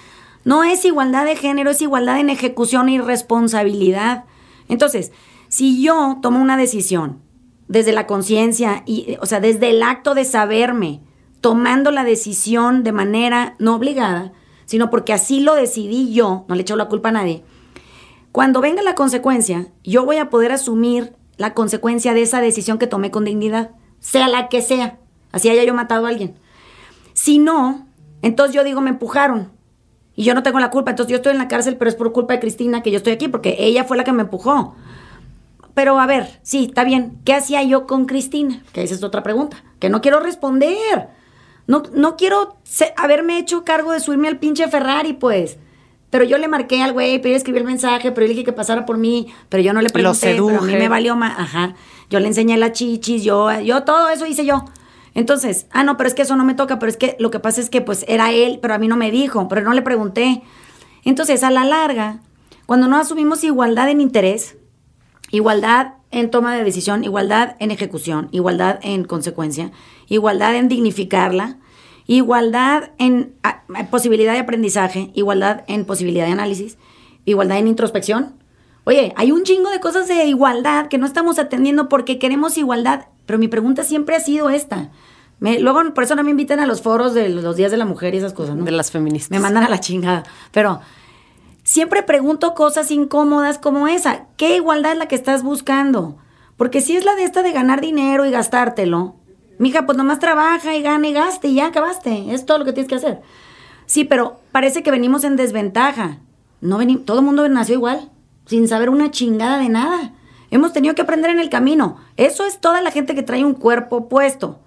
No es igualdad de género, es igualdad en ejecución y responsabilidad. Entonces, si yo tomo una decisión desde la conciencia y, o sea, desde el acto de saberme, tomando la decisión de manera no obligada, sino porque así lo decidí yo, no le echo la culpa a nadie. Cuando venga la consecuencia, yo voy a poder asumir la consecuencia de esa decisión que tomé con dignidad, sea la que sea. Así haya yo matado a alguien. Si no, entonces yo digo, me empujaron. Y yo no tengo la culpa. Entonces yo estoy en la cárcel, pero es por culpa de Cristina que yo estoy aquí, porque ella fue la que me empujó. Pero a ver, sí, está bien. ¿Qué hacía yo con Cristina? Que esa es otra pregunta. Que no quiero responder. No, no quiero se- haberme hecho cargo de subirme al pinche Ferrari, pues. Pero yo le marqué al güey, pero yo escribí el mensaje, pero yo le dije que pasara por mí, pero yo no le Lo pregunté, pero a mí me valió más. Ajá. Yo le enseñé las chichis, yo, yo todo eso hice yo. Entonces, ah, no, pero es que eso no me toca, pero es que lo que pasa es que pues era él, pero a mí no me dijo, pero no le pregunté. Entonces, a la larga, cuando no asumimos igualdad en interés, igualdad en toma de decisión, igualdad en ejecución, igualdad en consecuencia, igualdad en dignificarla, igualdad en posibilidad de aprendizaje, igualdad en posibilidad de análisis, igualdad en introspección. Oye, hay un chingo de cosas de igualdad que no estamos atendiendo porque queremos igualdad, pero mi pregunta siempre ha sido esta. Me- luego, por eso no me invitan a los foros de los días de la mujer y esas cosas, ¿no? De las feministas. Me mandan a la chingada. Pero siempre pregunto cosas incómodas como esa. ¿Qué igualdad es la que estás buscando? Porque si es la de esta de ganar dinero y gastártelo, mija, pues nomás trabaja y gana y gaste y ya acabaste. Es todo lo que tienes que hacer. Sí, pero parece que venimos en desventaja. No veni- todo el mundo nació igual, sin saber una chingada de nada. Hemos tenido que aprender en el camino. Eso es toda la gente que trae un cuerpo puesto.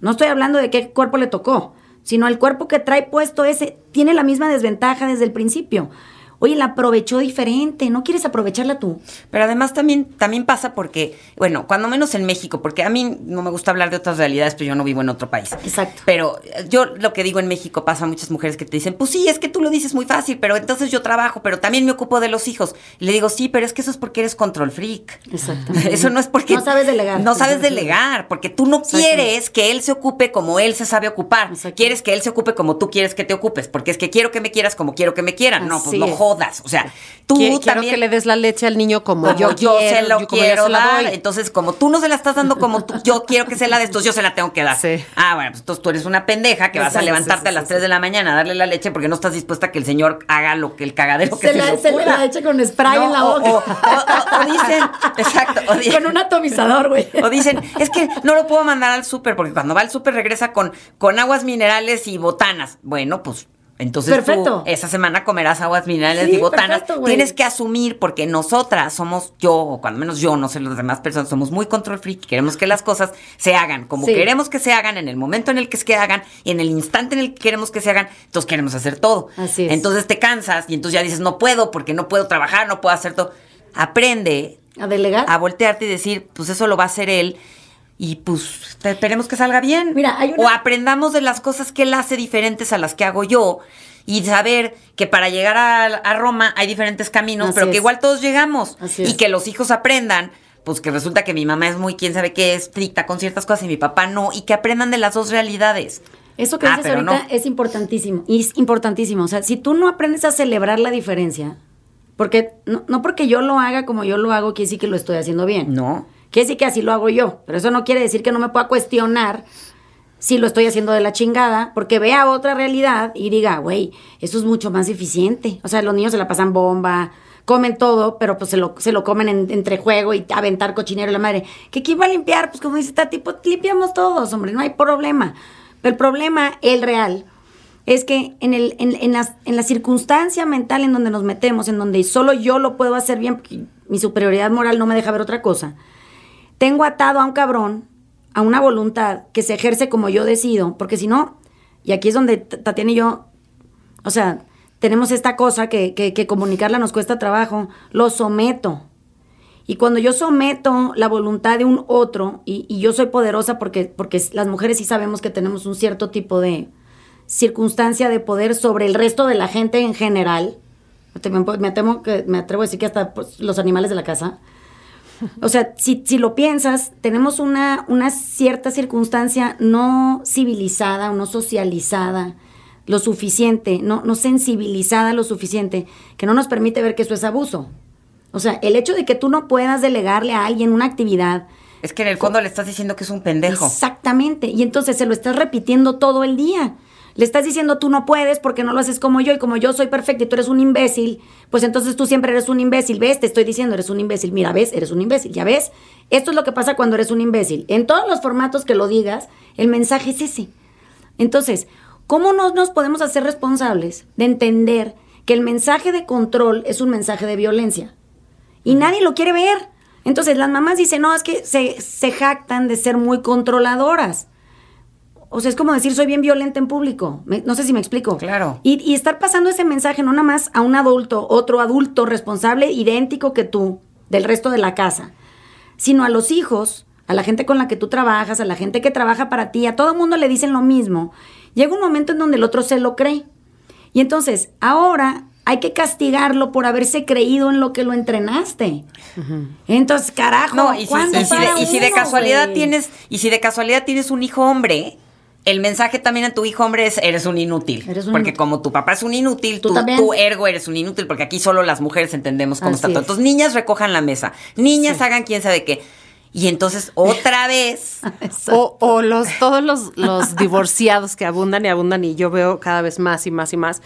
No estoy hablando de qué cuerpo le tocó, sino el cuerpo que trae puesto ese tiene la misma desventaja desde el principio. Oye, la aprovechó diferente, ¿no quieres aprovecharla tú? Pero además también, también pasa porque, bueno, cuando menos en México, porque a mí no me gusta hablar de otras realidades, pero yo no vivo en otro país. Exacto. Pero eh, yo lo que digo en México pasa a muchas mujeres que te dicen, pues sí, es que tú lo dices muy fácil, pero entonces yo trabajo, pero también me ocupo de los hijos. Y le digo, sí, pero es que eso es porque eres control freak. Exactamente. [laughs] Eso no es porque... No sabes delegar. No sabes delegar, porque tú no quieres que él se ocupe como él se sabe ocupar. Exacto. Quieres que él se ocupe como tú quieres que te ocupes, porque es que quiero que me quieras como quiero que me quieran. No, pues no. Jodas. O sea, tú Qui- quiero también... que le des la leche al niño como, como yo, yo, quiero, se lo yo- quiero se dar. doy. Entonces, como tú no se la estás dando como tú- yo quiero que se la des, entonces yo se la tengo que dar. Sí. Ah, bueno, pues entonces tú eres una pendeja que vas a levantarte sí, sí, a las sí, 3 sí. de la mañana a darle la leche porque no estás dispuesta a que el señor haga lo que el cagadero que Se se, la, le se la eche con spray No, en la boca. O, o- o- o dicen, exacto, con un atomizador, güey. [laughs] o dicen, es que no lo puedo mandar al súper porque cuando va al súper regresa con, con aguas minerales y botanas. Bueno, pues Entonces Perfecto. tú esa semana comerás aguas minerales Sí, y botanas. perfecto. Tienes que asumir, porque nosotras somos, yo, o cuando menos yo, no sé, las demás personas, somos muy control freak. Queremos que las cosas se hagan como Sí. queremos que se hagan, en el momento en el que se hagan, y en el instante en el que queremos que se hagan, entonces queremos hacer todo. Así es. Entonces te cansas y entonces ya dices, no puedo porque no puedo trabajar, no puedo hacer todo. Aprende A delegar. a voltearte y decir, pues eso lo va a hacer él. Y pues esperemos que salga bien. Mira, hay una- O aprendamos de las cosas que él hace diferentes a las que hago yo. Y saber que para llegar a, a Roma hay diferentes caminos, Así pero que igual todos llegamos. Así y es. que los hijos aprendan, pues que resulta que mi mamá es muy, quién sabe qué, estricta con ciertas cosas y mi papá no. Y que aprendan de las dos realidades. Eso que Ah, dices ahorita no. es importantísimo. Es importantísimo. O sea, si tú no aprendes a celebrar la diferencia, porque no, no porque yo lo haga como yo lo hago, quiere decir que lo estoy haciendo bien. No. Quiere decir que así lo hago yo. Pero eso no quiere decir que no me pueda cuestionar si lo estoy haciendo de la chingada, porque vea otra realidad y diga, güey, eso es mucho más eficiente. O sea, los niños se la pasan bomba, comen todo, pero pues se lo, se lo comen en- entre juego y aventar cochinero y la madre. ¿Que quién va a limpiar? Pues como dice Tati, pues limpiamos todos, hombre, no hay problema. Pero el problema, el real, es que en, el, en las- en la circunstancia mental en donde nos metemos, en donde solo yo lo puedo hacer bien, porque mi superioridad moral no me deja ver otra cosa, tengo atado a un cabrón, a una voluntad que se ejerce como yo decido, porque si no, y aquí es donde Tatiana y yo, o sea, tenemos esta cosa que, que, comunicarla nos cuesta trabajo, lo someto. Y cuando yo someto la voluntad de un otro, y, yo soy poderosa porque, porque las mujeres sí sabemos que tenemos un cierto tipo de circunstancia de poder sobre el resto de la gente en general, me, me temo que me atrevo a decir que hasta pues, los animales de la casa, [laughs] o sea, si, si lo piensas, tenemos una, una cierta circunstancia no civilizada o no socializada lo suficiente, no, no sensibilizada lo suficiente, que no nos permite ver que eso es abuso. O sea, el hecho de que tú no puedas delegarle a alguien una actividad. Es que en el fondo le estás diciendo que es un pendejo. Exactamente. Y entonces se lo estás repitiendo todo el día. Le estás diciendo tú no puedes porque no lo haces como yo y como yo soy perfecta y tú eres un imbécil, pues entonces tú siempre eres un imbécil. ¿Ves? Te estoy diciendo, eres un imbécil. Mira, ¿ves? Eres un imbécil. ¿Ya ves? Esto es lo que pasa cuando eres un imbécil. En todos los formatos que lo digas, el mensaje es ese. Entonces, ¿cómo no nos podemos hacer responsables de entender que el mensaje de control es un mensaje de violencia? Y nadie lo quiere ver. Entonces las mamás dicen, no, es que se, se jactan de ser muy controladoras. O sea, es como decir, soy bien violenta en público. Me- no sé si me explico. Claro. Y, y estar pasando ese mensaje no nada más a un adulto, otro adulto responsable, idéntico que tú, del resto de la casa, sino a los hijos, a la gente con la que tú trabajas, a la gente que trabaja para ti, a todo mundo le dicen lo mismo. Llega un momento en donde el otro se lo cree. Y entonces, ahora hay que castigarlo por haberse creído en lo que lo entrenaste. Entonces, carajo, No, y si, ¿cuándo y si de, para y si de uno, casualidad tienes, y si de casualidad tienes un hijo hombre, el mensaje también a tu hijo hombre es eres un inútil. Eres un porque inútil. como tu papá es un inútil, Tú tú, ergo eres un inútil, porque aquí solo las mujeres entendemos cómo Así está todo. es. Entonces, niñas recojan la mesa, niñas Sí. hagan quién sabe qué. Y entonces, otra vez, [laughs] O, o los, todos los, los divorciados que abundan y abundan y yo veo cada vez más y más y más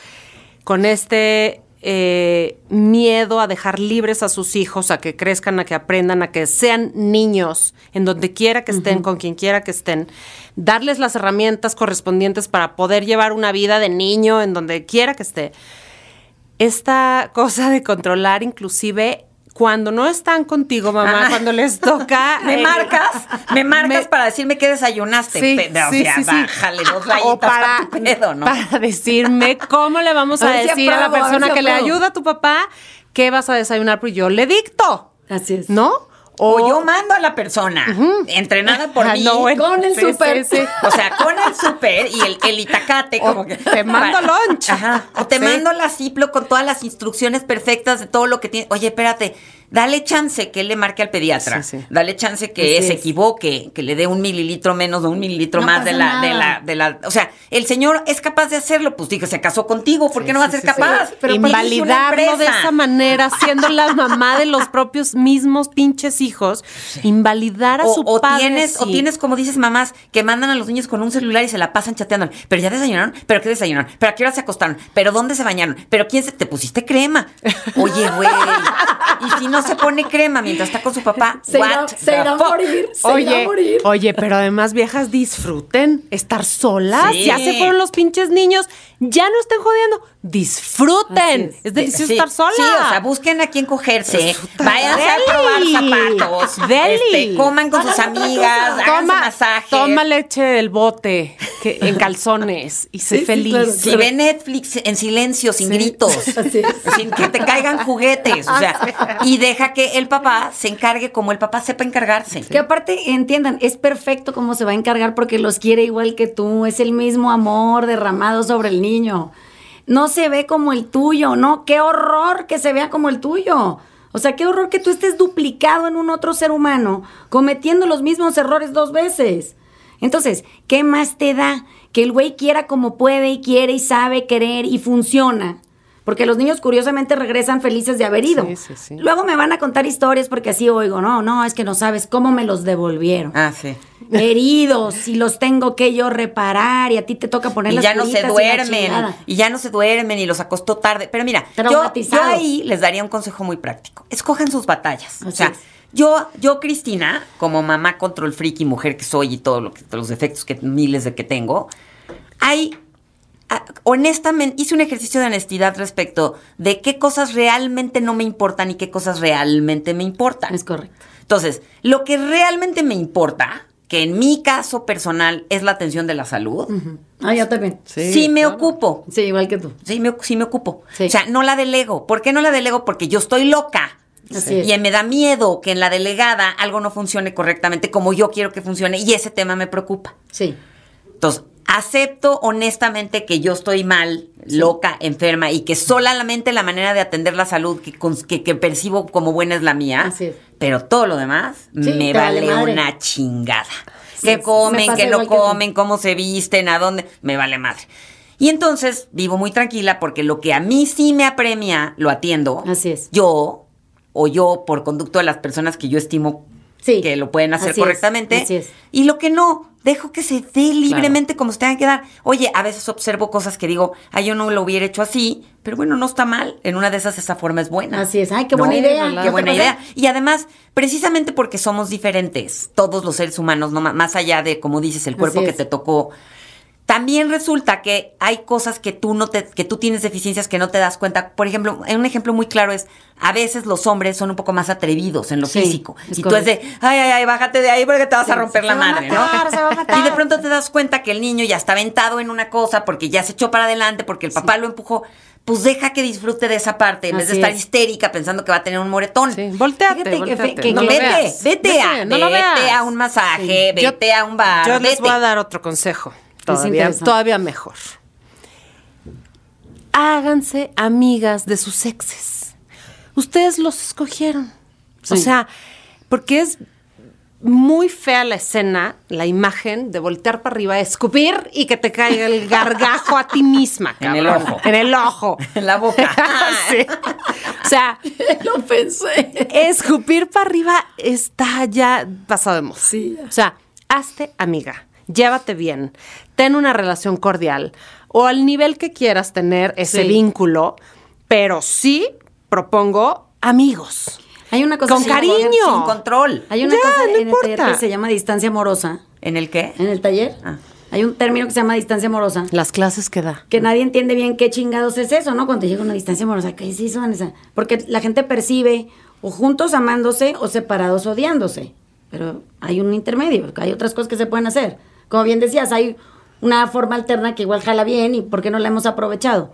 con este eh, miedo a dejar libres a sus hijos, a que crezcan, a que aprendan, a que sean niños en donde quiera que estén, con quien quiera que estén, darles las herramientas correspondientes para poder llevar una vida de niño en donde quiera que esté. Esta cosa de controlar inclusive cuando no están contigo, mamá, Ah. cuando les toca... [laughs] me eh, marcas, me marcas me- para decirme que desayunaste. Sí, o sí, sea, sí, bájale dos [laughs] O para, a tu pedo, ¿no? para decirme cómo le vamos [laughs] a decir a la a persona que le ayuda a tu papá qué vas a desayunar, pero yo le dicto, Así es. ¿no? O yo mando a la persona, entrenada por [laughs] Ah, mí. no, Con el sí, súper. sí, sí. O sea, con el súper y el, el itacate, O como que. te [laughs] mando lunch. Ajá. O te mando la Ciplo con todas las instrucciones perfectas de todo lo que tiene. Oye, espérate, dale chance que él le marque al pediatra. Sí, sí. Dale chance que Así se es. equivoque, que le dé un mililitro menos o un mililitro No más de la, de la, de la. O sea, el señor es capaz de hacerlo. Pues digo, se casó contigo, ¿por qué no va a ser capaz? Pero Invalidarlo de esa manera, siendo la mamá de los propios mismos pinches hijos, invalidar a O, su o padre. tienes, o tienes, como dices mamás, que mandan a los niños con un celular y se la pasan chateando. Pero ya desayunaron, pero qué desayunaron, pero a qué hora se acostaron, pero dónde se bañaron, pero quién se te pusiste crema. Oye, güey. [laughs] Y si no no se pone crema mientras está con su papá. [laughs] Se irá, What irá a morir, se irá a Oye, morir. oye, pero además viejas disfruten estar solas. Sí. Ya se fueron los pinches niños, ya no estén jodiendo. Disfruten. Es. es. delicioso Sí, estar sola. Sí, o sea, busquen a quién cogerse, váyanse a probar zapatos, Deli. este, coman con sus Hagan amigas, toma, masajes. toma leche del bote que- en calzones y sé Sí, sí, feliz. claro, Si ve Netflix en silencio, sin gritos, [laughs] Así es. sin que te caigan juguetes, o sea, [laughs] y deja que el papá se encargue como el papá sepa encargarse. Que aparte, entiendan, es perfecto cómo se va a encargar porque los quiere igual que tú. Es el mismo amor derramado sobre el niño. No se ve como el tuyo, ¿no? Qué horror que se vea como el tuyo. O sea, qué horror que tú estés duplicado en un otro ser humano, cometiendo los mismos errores dos veces. Entonces, ¿qué más te da? Que el güey quiera como puede y quiere y sabe querer y funciona. Porque los niños curiosamente regresan felices de haber ido. Sí, sí, sí. Luego me van a contar historias porque así oigo, no, no, es que no sabes cómo me los devolvieron. Ah, sí. Heridos y los tengo que yo reparar y a ti te toca poner Y las ya no se y duermen, y ya no se duermen y los acostó tarde. Pero mira, yo, ahí les daría un consejo muy práctico. Escojan sus batallas. o sea, es. yo, yo, Cristina, como mamá control friki, mujer que soy y todos lo los defectos que miles de que tengo, hay honestamente, hice un ejercicio de honestidad respecto de qué cosas realmente no me importan y qué cosas realmente me importan. Es correcto. Entonces, lo que realmente me importa, que en mi caso personal es la atención de la salud, Ah, yo también. sí, me ocupo. Sí, igual que tú. Sí me, sí me ocupo. Sí. O sea, no la delego. ¿Por qué no la delego? Porque yo estoy loca. Así es. Y me da miedo que en la delegada algo no funcione correctamente como yo quiero que funcione y ese tema me preocupa. Sí. Entonces, acepto honestamente que yo estoy mal, loca, enferma y que solamente la manera de atender la salud que, que- que percibo como buena es la mía. Así es. Pero todo lo demás Sí, me vale madre. una chingada. Sí, que me comen, que no que comen, cómo se visten, a dónde, me vale madre. Y entonces vivo muy tranquila porque lo que a mí sí me apremia, lo atiendo. Así es. Yo, o yo por conducto de las personas que yo estimo Sí. que lo pueden hacer Así es, correctamente. así es. Y lo que no, dejo que se dé libremente como se tengan que dar. Oye, a veces observo cosas que digo, ay, yo no lo hubiera hecho así, pero bueno, no está mal. En una de esas esa forma es buena. Así es. Ay, qué ¿No? buena idea. Qué ¿No te buena pasa? idea. Y además, precisamente porque somos diferentes, todos los seres humanos, no más allá de, como dices, el cuerpo que te tocó. También resulta que hay cosas que tú no te, que tú tienes deficiencias que no te das cuenta. Por ejemplo, un ejemplo muy claro es, a veces los hombres son un poco más atrevidos en lo Sí, físico. y tú es de, ay, ay, ay, bájate de ahí porque te vas a romper se la va a madre, matar, ¿no? se va a matar. [laughs] Y de pronto te das cuenta que el niño ya está aventado en una cosa porque ya se echó para adelante, porque el papá lo empujó. Pues deja que disfrute de esa parte, en vez de estar es. histérica pensando que va a tener un moretón. Sí, volteate, Fíjate volteate. que- no que lo vete, veas. vete, a, no lo vete veas. a un masaje, Yo- vete a un bar. Yo les vete. voy a dar otro consejo. Todavía, todavía mejor. Háganse amigas de sus exes. Ustedes los escogieron. O sea, porque es muy fea la escena, la imagen de voltear para arriba, escupir y que te caiga el gargajo a ti misma. [laughs] En el ojo. En el ojo. [laughs] En la boca. [laughs] Sí. O sea, Lo pensé. escupir para arriba está ya pasado de moda. Sí. O sea, hazte amiga, llévate bien, ten una relación cordial o al nivel que quieras tener ese Sí. vínculo, pero sí propongo amigos. Hay una cosa Con cariño. Sin control. Hay una Ya, cosa no en el taller importa. que se llama distancia amorosa. ¿En el qué? En el taller Ah. hay un término que se llama distancia amorosa. Las clases que da. Que nadie entiende bien qué chingados es eso, ¿no? Cuando llega una distancia amorosa, ¿qué es eso, Vanessa? Porque la gente percibe o juntos amándose o separados odiándose. Pero hay un intermedio, hay otras cosas que se pueden hacer. Como bien decías, hay una forma alterna que igual jala bien y ¿por qué no la hemos aprovechado?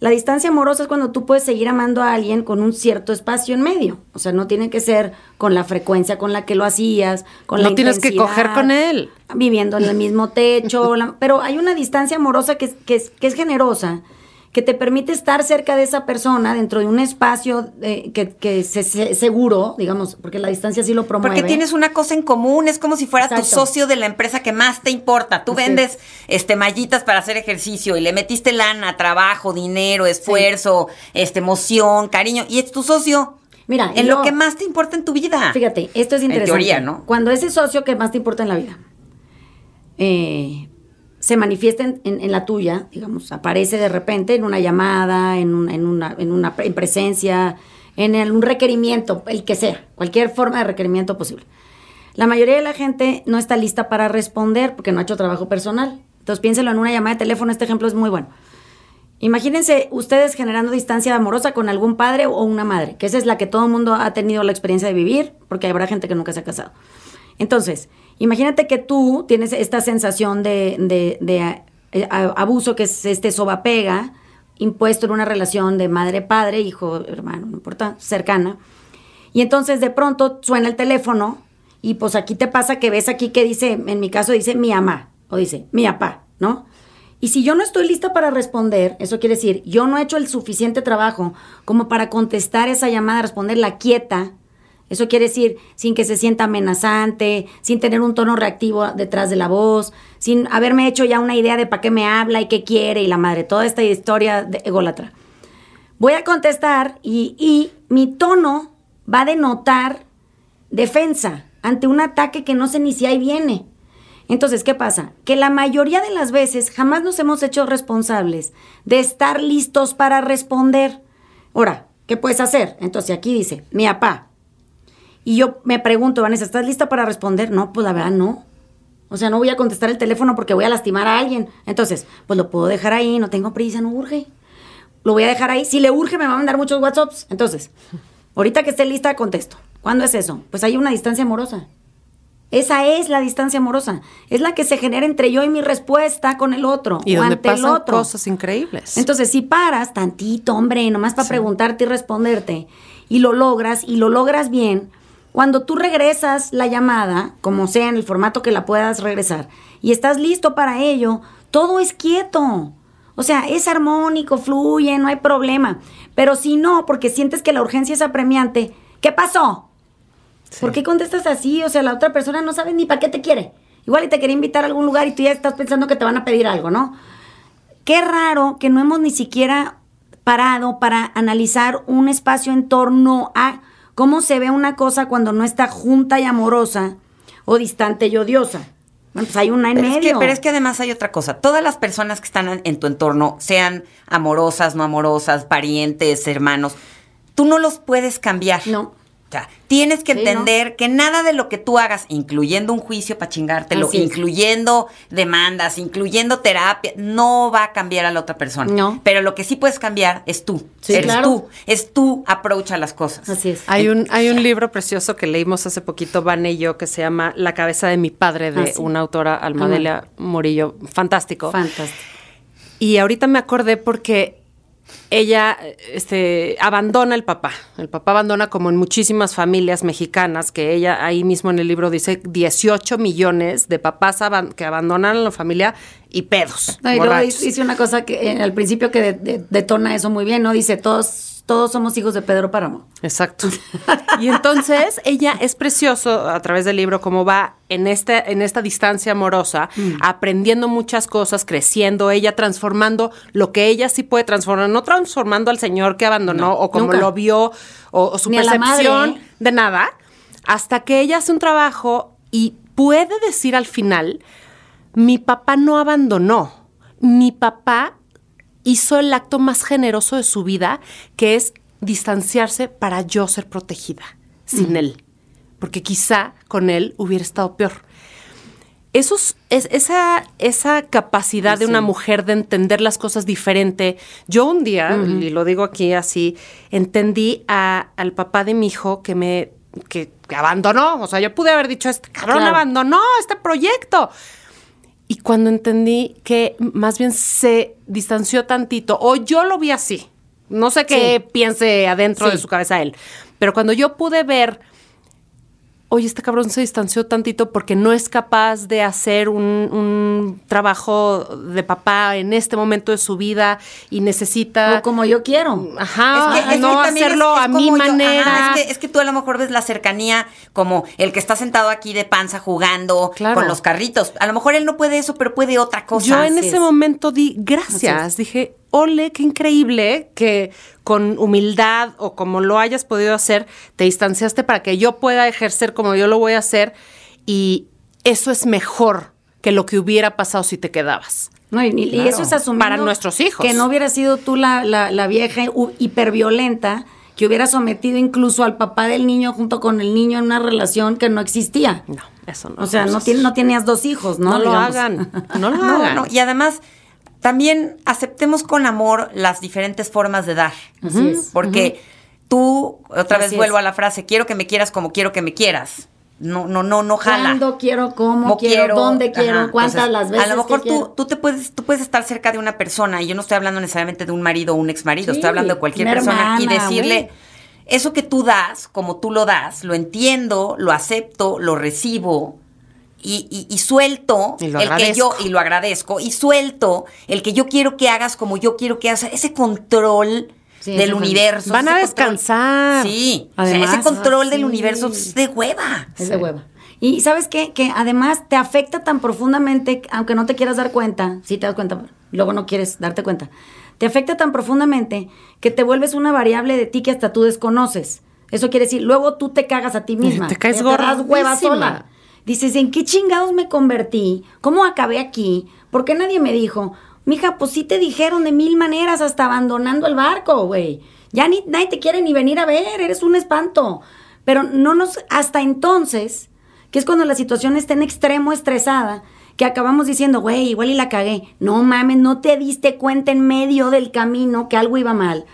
La distancia amorosa es cuando tú puedes seguir amando a alguien con un cierto espacio en medio. O sea, no tiene que ser con la frecuencia con la que lo hacías, con la No tienes que coger con él. Viviendo en el mismo techo. [laughs] la- pero hay una distancia amorosa que que, es, que es generosa, que te permite estar cerca de esa persona dentro de un espacio eh, que, que se, se- seguro, digamos, porque la distancia sí lo promueve. Porque tienes una cosa en común, es como si fuera tu socio de la empresa que más te importa. Tú vendes este mallitas para hacer ejercicio y le metiste lana, trabajo, dinero, esfuerzo, este emoción, cariño y es tu socio. Mira, en lo que más te importa en tu vida. Fíjate, esto es En interesante. teoría, ¿no? Cuando ese socio que más te importa en la vida eh, se manifiesta en, la tuya, digamos, aparece de repente en una llamada, en una, en una, en una pre- en presencia, en el- un requerimiento, el que sea, cualquier forma de requerimiento posible. La mayoría de la gente no está lista para responder porque no ha hecho trabajo personal. Entonces piénselo en una llamada de teléfono, este ejemplo es muy bueno. Imagínense ustedes generando distancia amorosa con algún padre o una madre, que esa es la que todo el mundo ha tenido la experiencia de vivir, porque habrá gente que nunca se ha casado. Entonces, imagínate que tú tienes esta sensación de, eh, abuso, que es este soba-pega, impuesto en una relación de madre-padre, hijo, hermano, no importa, cercana. Y entonces de pronto suena el teléfono y pues aquí te pasa que ves aquí que dice, en mi caso dice mi mamá o dice mi papá, ¿no? Y si yo no estoy lista para responder, eso quiere decir, yo no he hecho el suficiente trabajo como para contestar esa llamada, responderla quieta, eso quiere decir sin que se sienta amenazante, sin tener un tono reactivo detrás de la voz, sin haberme hecho ya una idea de para qué me habla y qué quiere y la madre, toda esta historia de ególatra. Voy a contestar y, y mi tono va a denotar defensa ante un ataque que no sé ni si viene. Entonces, ¿qué pasa? Que la mayoría de las veces jamás nos hemos hecho responsables de estar listos para responder. Ahora, ¿qué puedes hacer? Entonces aquí dice, mi papá. Y yo me pregunto, Vanessa, ¿estás lista para responder? No, pues la verdad no. O sea, no voy a contestar el teléfono porque voy a lastimar a alguien. Entonces, pues lo puedo dejar ahí, no tengo prisa, no urge. Lo voy a dejar ahí. Si le urge, me va a mandar muchos WhatsApps. Entonces, ahorita que esté lista, contesto. ¿Cuándo es eso? Pues hay una distancia amorosa. Esa es la distancia amorosa. Es la que se genera entre yo y mi respuesta con el otro. Y o donde ante el pasan otro. cosas increíbles. Entonces, si paras tantito, hombre, nomás para preguntarte y responderte, y lo logras, y lo logras bien, cuando tú regresas la llamada, como sea en el formato que la puedas regresar, y estás listo para ello, todo es quieto. O sea, es armónico, fluye, no hay problema. Pero si no, porque sientes que la urgencia es apremiante, ¿qué pasó? ¿Por qué contestas así? O sea, la otra persona no sabe ni para qué te quiere. Igual y te quería invitar a algún lugar y tú ya estás pensando que te van a pedir algo, ¿no? Qué raro que no hemos ni siquiera parado para analizar un espacio en torno a cómo se ve una cosa cuando no está junta y amorosa o distante y odiosa. Bueno, pues hay una en Pero es, medio. que, pero es que además hay otra cosa. Todas las personas que están en tu entorno, sean amorosas, no amorosas, parientes, hermanos, tú no los puedes cambiar. No. O sea, tienes que Sí, entender que nada de lo que tú hagas, incluyendo un juicio para chingártelo, Así es. incluyendo demandas, incluyendo terapia, no va a cambiar a la otra persona. No. Pero lo que sí puedes cambiar es tú. Sí, Eres claro. tú. Es tú approach a las cosas. Así es. Hay un, hay un libro precioso que leímos hace poquito, Vane y yo, que se llama La cabeza de mi padre, de Ah, sí. una autora, Almadelia Murillo. Fantástico. Fantástico. Y ahorita me acordé porque ella este, abandona el papá. El papá abandona como en muchísimas familias mexicanas, que ella ahí mismo en el libro dice 18 millones de papás aban- que abandonan la familia y pedos. No, y luego dice una cosa que eh, al principio que de- de- detona eso muy bien, ¿no? Dice, todos, todos somos hijos de Pedro Páramo. Exacto. [laughs] Y entonces ella es precioso a través del libro cómo va en este en esta distancia amorosa, aprendiendo muchas cosas, creciendo, ella transformando lo que ella sí puede transformar, no transformando al señor que abandonó o como nunca. lo vio o, o su Ni percepción madre, ¿eh? de nada, hasta que ella hace un trabajo y puede decir al final, mi papá no abandonó, mi papá hizo el acto más generoso de su vida, que es distanciarse para yo ser protegida sin él. Porque quizá con él hubiera estado peor. Esos, es, esa, esa capacidad de una mujer de entender las cosas diferente. Yo un día, y lo digo aquí así, entendí a- al papá de mi hijo que me que, que abandonó. O sea, yo pude haber dicho, este cabrón Claro. abandonó este proyecto. Y cuando entendí que más bien se distanció tantito, o yo lo vi así, no sé qué Sí. piense adentro Sí. de su cabeza él, pero cuando yo pude ver, oye, este cabrón se distanció tantito porque no es capaz de hacer un, un trabajo de papá en este momento de su vida y necesita... O como yo quiero. Ajá, Es que- es no también hacerlo es- es a mi yo- manera. ajá, es, que, es que tú a lo mejor ves la cercanía como el que está sentado aquí de panza jugando Claro. con los carritos. A lo mejor él no puede eso, pero puede otra cosa. Yo en ese es. momento di gracias. Dije, ole, qué increíble que con humildad o como lo hayas podido hacer, te distanciaste para que yo pueda ejercer como yo lo voy a hacer. Y eso es mejor que lo que hubiera pasado si te quedabas. No, y, y Claro. eso es asumiendo Para nuestros hijos. Que no hubiera sido tú la, la, la vieja hiperviolenta que hubiera sometido incluso al papá del niño junto con el niño en una relación que no existía. No, eso no. O sea, no, tiene- no tenías dos hijos, ¿no? No lo hagan. [laughs] No lo No, hagan. no, y además, también aceptemos con amor las diferentes formas de dar. Así es. Porque tú, otra Así vez es. vuelvo a la frase, quiero que me quieras como quiero que me quieras. No, no, no, no jala. ¿Cuándo quiero? ¿Cómo ¿Cómo quiero? ¿Dónde quiero? Ajá. ¿Cuántas Entonces, las veces A lo mejor que tú, quiero? tú te puedes, tú puedes estar cerca de una persona, y yo no estoy hablando necesariamente de un marido o un ex marido, Sí, estoy hablando de cualquier persona y decirle, eso que tú das, como tú lo das, lo entiendo, lo acepto, lo recibo. Y, y- y suelto Y lo el que yo y lo agradezco y suelto el que yo quiero que hagas como yo quiero que hagas ese control Sí, del universo Van a control- descansar. sí o sea, Además, ese control ah, del universo es de hueva Es de hueva. Y ¿sabes qué? Que además te afecta tan profundamente, aunque no te quieras dar cuenta, sí te das cuenta, luego no quieres darte cuenta, te afecta tan profundamente que te vuelves una variable de ti que hasta tú desconoces. Eso quiere decir, luego tú te cagas a ti misma. Te caes das hueva sola. Dices, ¿en qué chingados me convertí? ¿Cómo acabé aquí? ¿Por qué nadie me dijo? Mija, pues sí te dijeron de mil maneras hasta abandonando el barco, güey. Ya ni, nadie te quiere ni venir a ver, eres un espanto. Pero no nos, hasta entonces, que es cuando la situación está en extremo estresada, que acabamos diciendo, güey, igual y la cagué. No mames, no te diste cuenta en medio del camino que algo iba mal.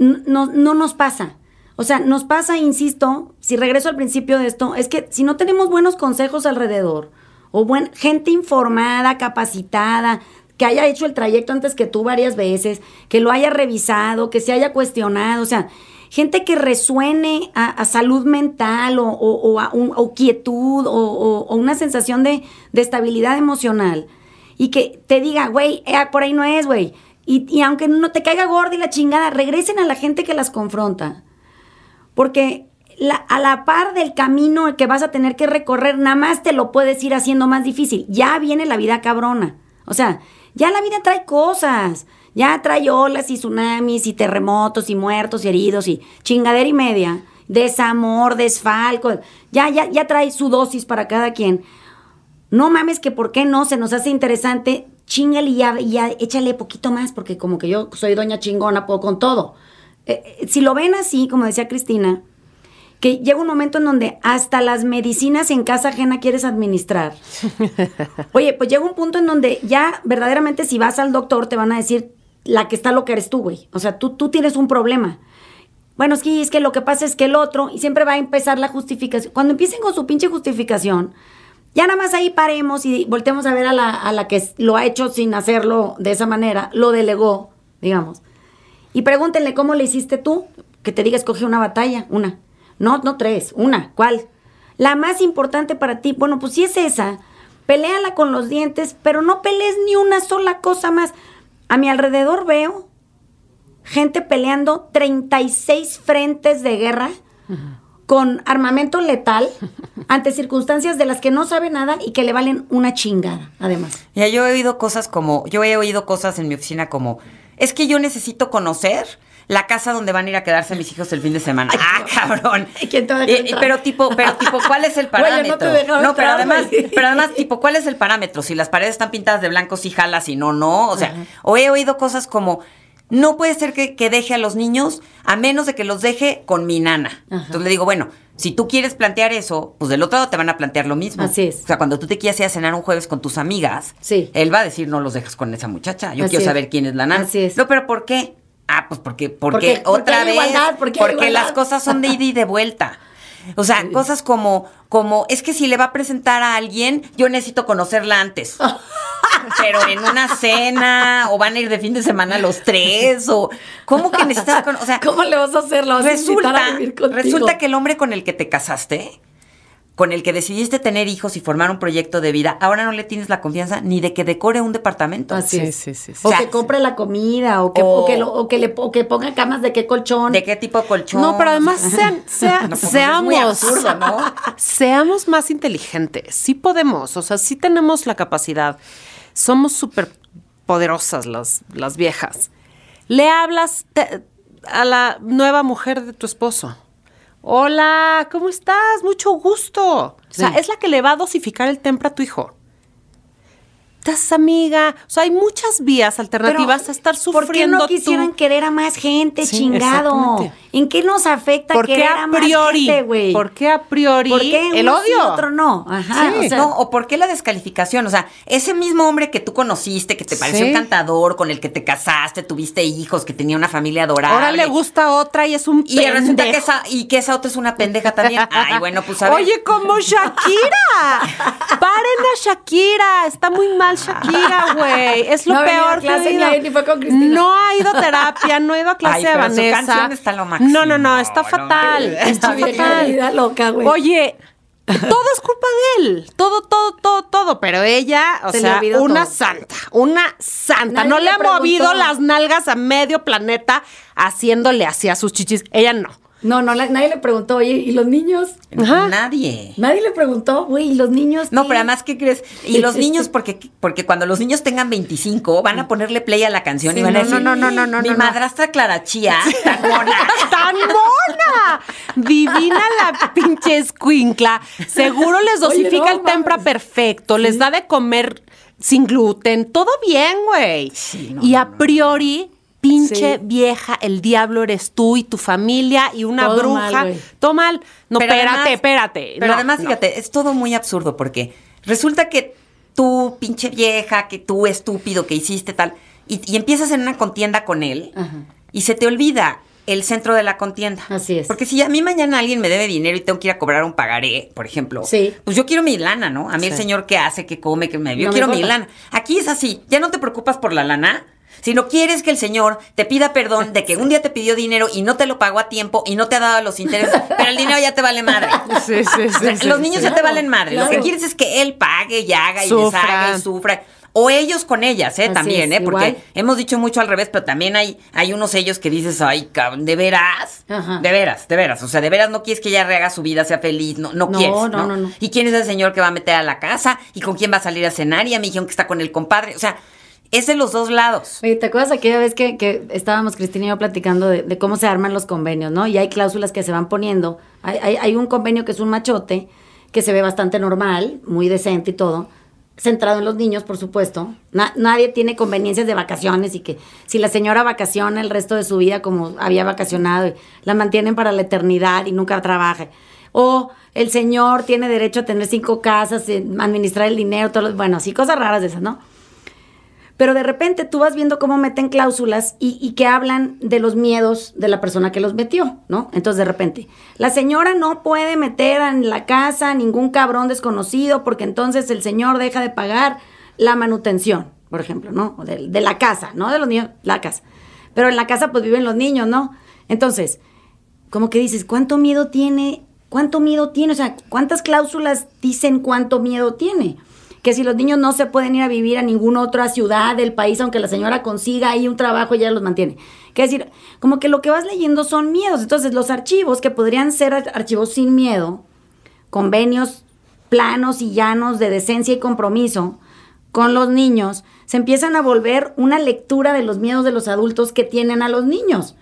N- No, no nos pasa. O sea, nos pasa, insisto, si regreso al principio de esto, es que si no tenemos buenos consejos alrededor, o buen, gente informada, capacitada, que haya hecho el trayecto antes que tú varias veces, que lo haya revisado, que se haya cuestionado, o sea, gente que resuene a, salud mental o, a un- o quietud o, una sensación de, de estabilidad emocional y que te diga, güey, eh, por ahí no es, güey. Y, y aunque no te caiga gorda y la chingada, regresen a la gente que las confronta. Porque la- a la par del camino que vas a tener que recorrer, nada más te lo puedes ir haciendo más difícil. Ya viene la vida cabrona. O sea, ya la vida trae cosas. Ya trae olas y tsunamis y terremotos y muertos y heridos y chingadera y media. Desamor, desfalco. Ya, ya, ya trae su dosis para cada quien. No mames que por qué no, se nos hace interesante, chingale y ya, ya échale poquito más, porque como que yo soy doña chingona, puedo con todo. Eh, eh, si lo ven así, como decía Cristina, que llega un momento en donde hasta las medicinas en casa ajena quieres administrar. [laughs] Oye, pues llega un punto en donde ya verdaderamente si vas al doctor te van a decir la que está loca eres tú, güey. O sea, tú, tú tienes un problema. Bueno, es que, es que lo que pasa es que el otro, y siempre va a empezar la justificación. Cuando empiecen con su pinche justificación, ya nada más ahí paremos y volteemos a ver a la, a la que lo ha hecho sin hacerlo de esa manera, lo delegó, digamos. Y pregúntenle cómo le hiciste tú, que te diga escoge una batalla, una. No, no tres, una, ¿cuál? La más importante para ti, bueno, pues si es esa, peléala con los dientes, pero no pelees ni una sola cosa más. A mi alrededor veo gente peleando 36 frentes de guerra con armamento letal [laughs] ante circunstancias de las que no sabe nada y que le valen una chingada, además. Ya yo he oído cosas como, yo he oído cosas en mi oficina como, es que yo necesito conocer la casa donde van a ir a quedarse mis hijos el fin de semana. ah, cabrón. [laughs] ¿Quién te va a dejar Eh, pero tipo, pero tipo, ¿cuál es el [laughs] no parámetro? te dejaba no, pero además, pero además, tipo, ¿cuál es el parámetro? Si las paredes están pintadas de blanco, sí jalas, y no, no. O sea, o he oído cosas como, no puede ser que, que deje a los niños a menos de que los deje con mi nana. Ajá. Entonces le digo, bueno, si tú quieres plantear eso, pues del otro lado te van a plantear lo mismo. Así es. O sea, cuando tú te quieras ir a cenar un jueves con tus amigas, Sí. él va a decir, no los dejas con esa muchacha. Yo Así quiero es. saber quién es la nana. Así es. No, pero ¿por qué? Ah, pues porque, porque, Porque- porque otra hay vez. igualdad, porque las cosas son de ida y de vuelta. O sea, cosas como, como, es que si le va a presentar a alguien, yo necesito conocerla antes. [laughs] Pero en una cena, o van a ir de fin de semana los tres, o ¿cómo que necesitas cono- O sea, [laughs] ¿Cómo le vas a hacer? ¿Lo vas a invitar resulta, a vivir contigo? resulta que el hombre con el que te casaste, con el que decidiste tener hijos y formar un proyecto de vida, ahora no le tienes la confianza ni de que decore un departamento. Así Sí, es. sí, sí, sí. O O sea, que compre la comida, o que, o- o que, lo- o que le, o que ponga camas de qué colchón. ¿De qué tipo de colchón? No, pero además sean, sea- [laughs] No, pues, es seamos, muy absurdo, ¿no? [laughs] seamos más inteligentes. Sí podemos, o sea, sí tenemos la capacidad. Somos súper poderosas las, las viejas. Le hablas te- a la nueva mujer de tu esposo. Hola, ¿cómo estás? Mucho gusto. O sea, es la que le va a dosificar el temple a tu hijo. Estás amiga. O sea, hay muchas vías alternativas a estar sufriendo. ¿Por qué no tú. quisieran querer a más gente, Sí, chingado? ¿En qué nos afecta ¿Por qué querer a, a más priori? gente, güey? ¿Por qué a priori ¿Por qué el sí y odio? otro no? Ajá, Sí. o sea, no, o por qué la descalificación, o sea, ese mismo hombre que tú conociste, que te pareció Sí. encantador, con el que te casaste, tuviste hijos, que tenía una familia adorable. Ahora le gusta otra y es un Y resulta que esa, y que esa otra es una pendeja también. [laughs] Ay, bueno, pues a ver. Oye, como Shakira. [laughs] Paren a Shakira. Está muy mal Shakira, güey. Es lo No peor que ni ido. a- ni fue con Cristina. No ha ido a terapia, no ha ido a clase Ay, de pero su Vanessa. canción está lo máximo. No, no, no, está No, fatal. no. Está fatal. loca, güey. Oye, todo es culpa de él. Todo, todo, todo, todo. Pero ella, o Se sea, una todo. santa. Una santa. Nadie no le le ha preguntó. movido las nalgas a medio planeta haciéndole así a sus chichis. Ella no. No, no, la- nadie le preguntó, oye, ¿y los niños? Ajá. Nadie. Nadie le preguntó, güey, ¿y los niños? No, qué? pero además, ¿qué crees? Y los [laughs] niños, porque, porque cuando los niños tengan 25, van a ponerle play a la canción Sí, y van no, a decir, no, no, no, no, mi no, no. madrastra Clara Chía, [laughs] tan mona. ¡Tan mona! Divina la pinche escuincla. Seguro les [laughs] Oye, dosifica no el tempra mames. perfecto, les da de comer sin gluten, todo bien, güey. Sí, no, y a priori, pinche Sí. vieja, el diablo eres tú y tu familia y una Todo bruja. mal, todo mal. No, Pero espérate, además- espérate. Pero No, además, no. fíjate, es todo muy absurdo porque resulta que tú, pinche vieja, que tú estúpido, que hiciste tal, y, y empiezas en una contienda con él Ajá. y se te olvida el centro de la contienda. Así es. Porque si a mí mañana alguien me debe dinero y tengo que ir a cobrar un pagaré, por ejemplo, Sí. pues yo quiero mi lana, ¿no? A mí el señor que hace, que come, que me... Yo No quiero mi lana. Aquí es así, ya no te preocupas por la lana, sino quieres que el señor te pida perdón de que un día te pidió dinero y no te lo pagó a tiempo y no te ha dado los intereses, [laughs] pero el dinero ya te vale madre. Sí, sí, sí, sí, Los niños sí. ya te valen madre. Lo que quieres es que él pague y haga y Sufra. deshaga y sufra. O ellos con ellas, ¿eh? Así también, es, ¿eh? Porque igual. hemos dicho mucho al revés, pero también hay, hay unos ellos que dices, ay, cabrón, ¿de veras? Ajá. De veras, de veras. O sea, de veras no quieres que ella rehaga su vida, sea feliz, no, no, No, quieres. no, ¿no? no, no. ¿Y quién es el señor que va a meter a la casa? ¿Y con quién va a salir a cenar? Y a mí dijeron que está con el compadre. O sea, es de los dos lados. Oye, ¿te acuerdas aquella vez que, estábamos Cristina y yo platicando de, cómo se arman los convenios, ¿no? Y hay cláusulas que se van poniendo. Hay, hay, hay un convenio que es un machote, que se ve bastante normal, muy decente y todo, centrado en los niños, por supuesto. Na- nadie tiene conveniencias de vacaciones y que si la señora vacaciona el resto de su vida como había vacacionado, y la mantienen para la eternidad y nunca trabaja. O el señor tiene derecho a tener cinco casas, eh, administrar el dinero, todo lo- bueno, así cosas raras de esas, ¿no? Pero de repente tú vas viendo cómo meten cláusulas y, que hablan de los miedos de la persona que los metió, ¿no? Entonces de repente, la señora no puede meter en la casa ningún cabrón desconocido porque entonces el señor deja de pagar la manutención, por ejemplo, ¿no? O De, de la casa, ¿no? De los niños, la casa. Pero en la casa pues viven los niños, ¿no? Entonces, como que dices, ¿cuánto miedo tiene? ¿Cuánto miedo tiene? O sea, ¿cuántas cláusulas dicen cuánto miedo tiene? Que si los niños no se pueden ir a vivir a ninguna otra ciudad del país, aunque la señora consiga ahí un trabajo, ella los mantiene. Que decir, como que lo que vas leyendo son miedos. Entonces, los archivos que podrían ser ar- archivos sin miedo, convenios planos y llanos de decencia y compromiso con los niños, se empiezan a volver una lectura de los miedos de los adultos que tienen a los niños.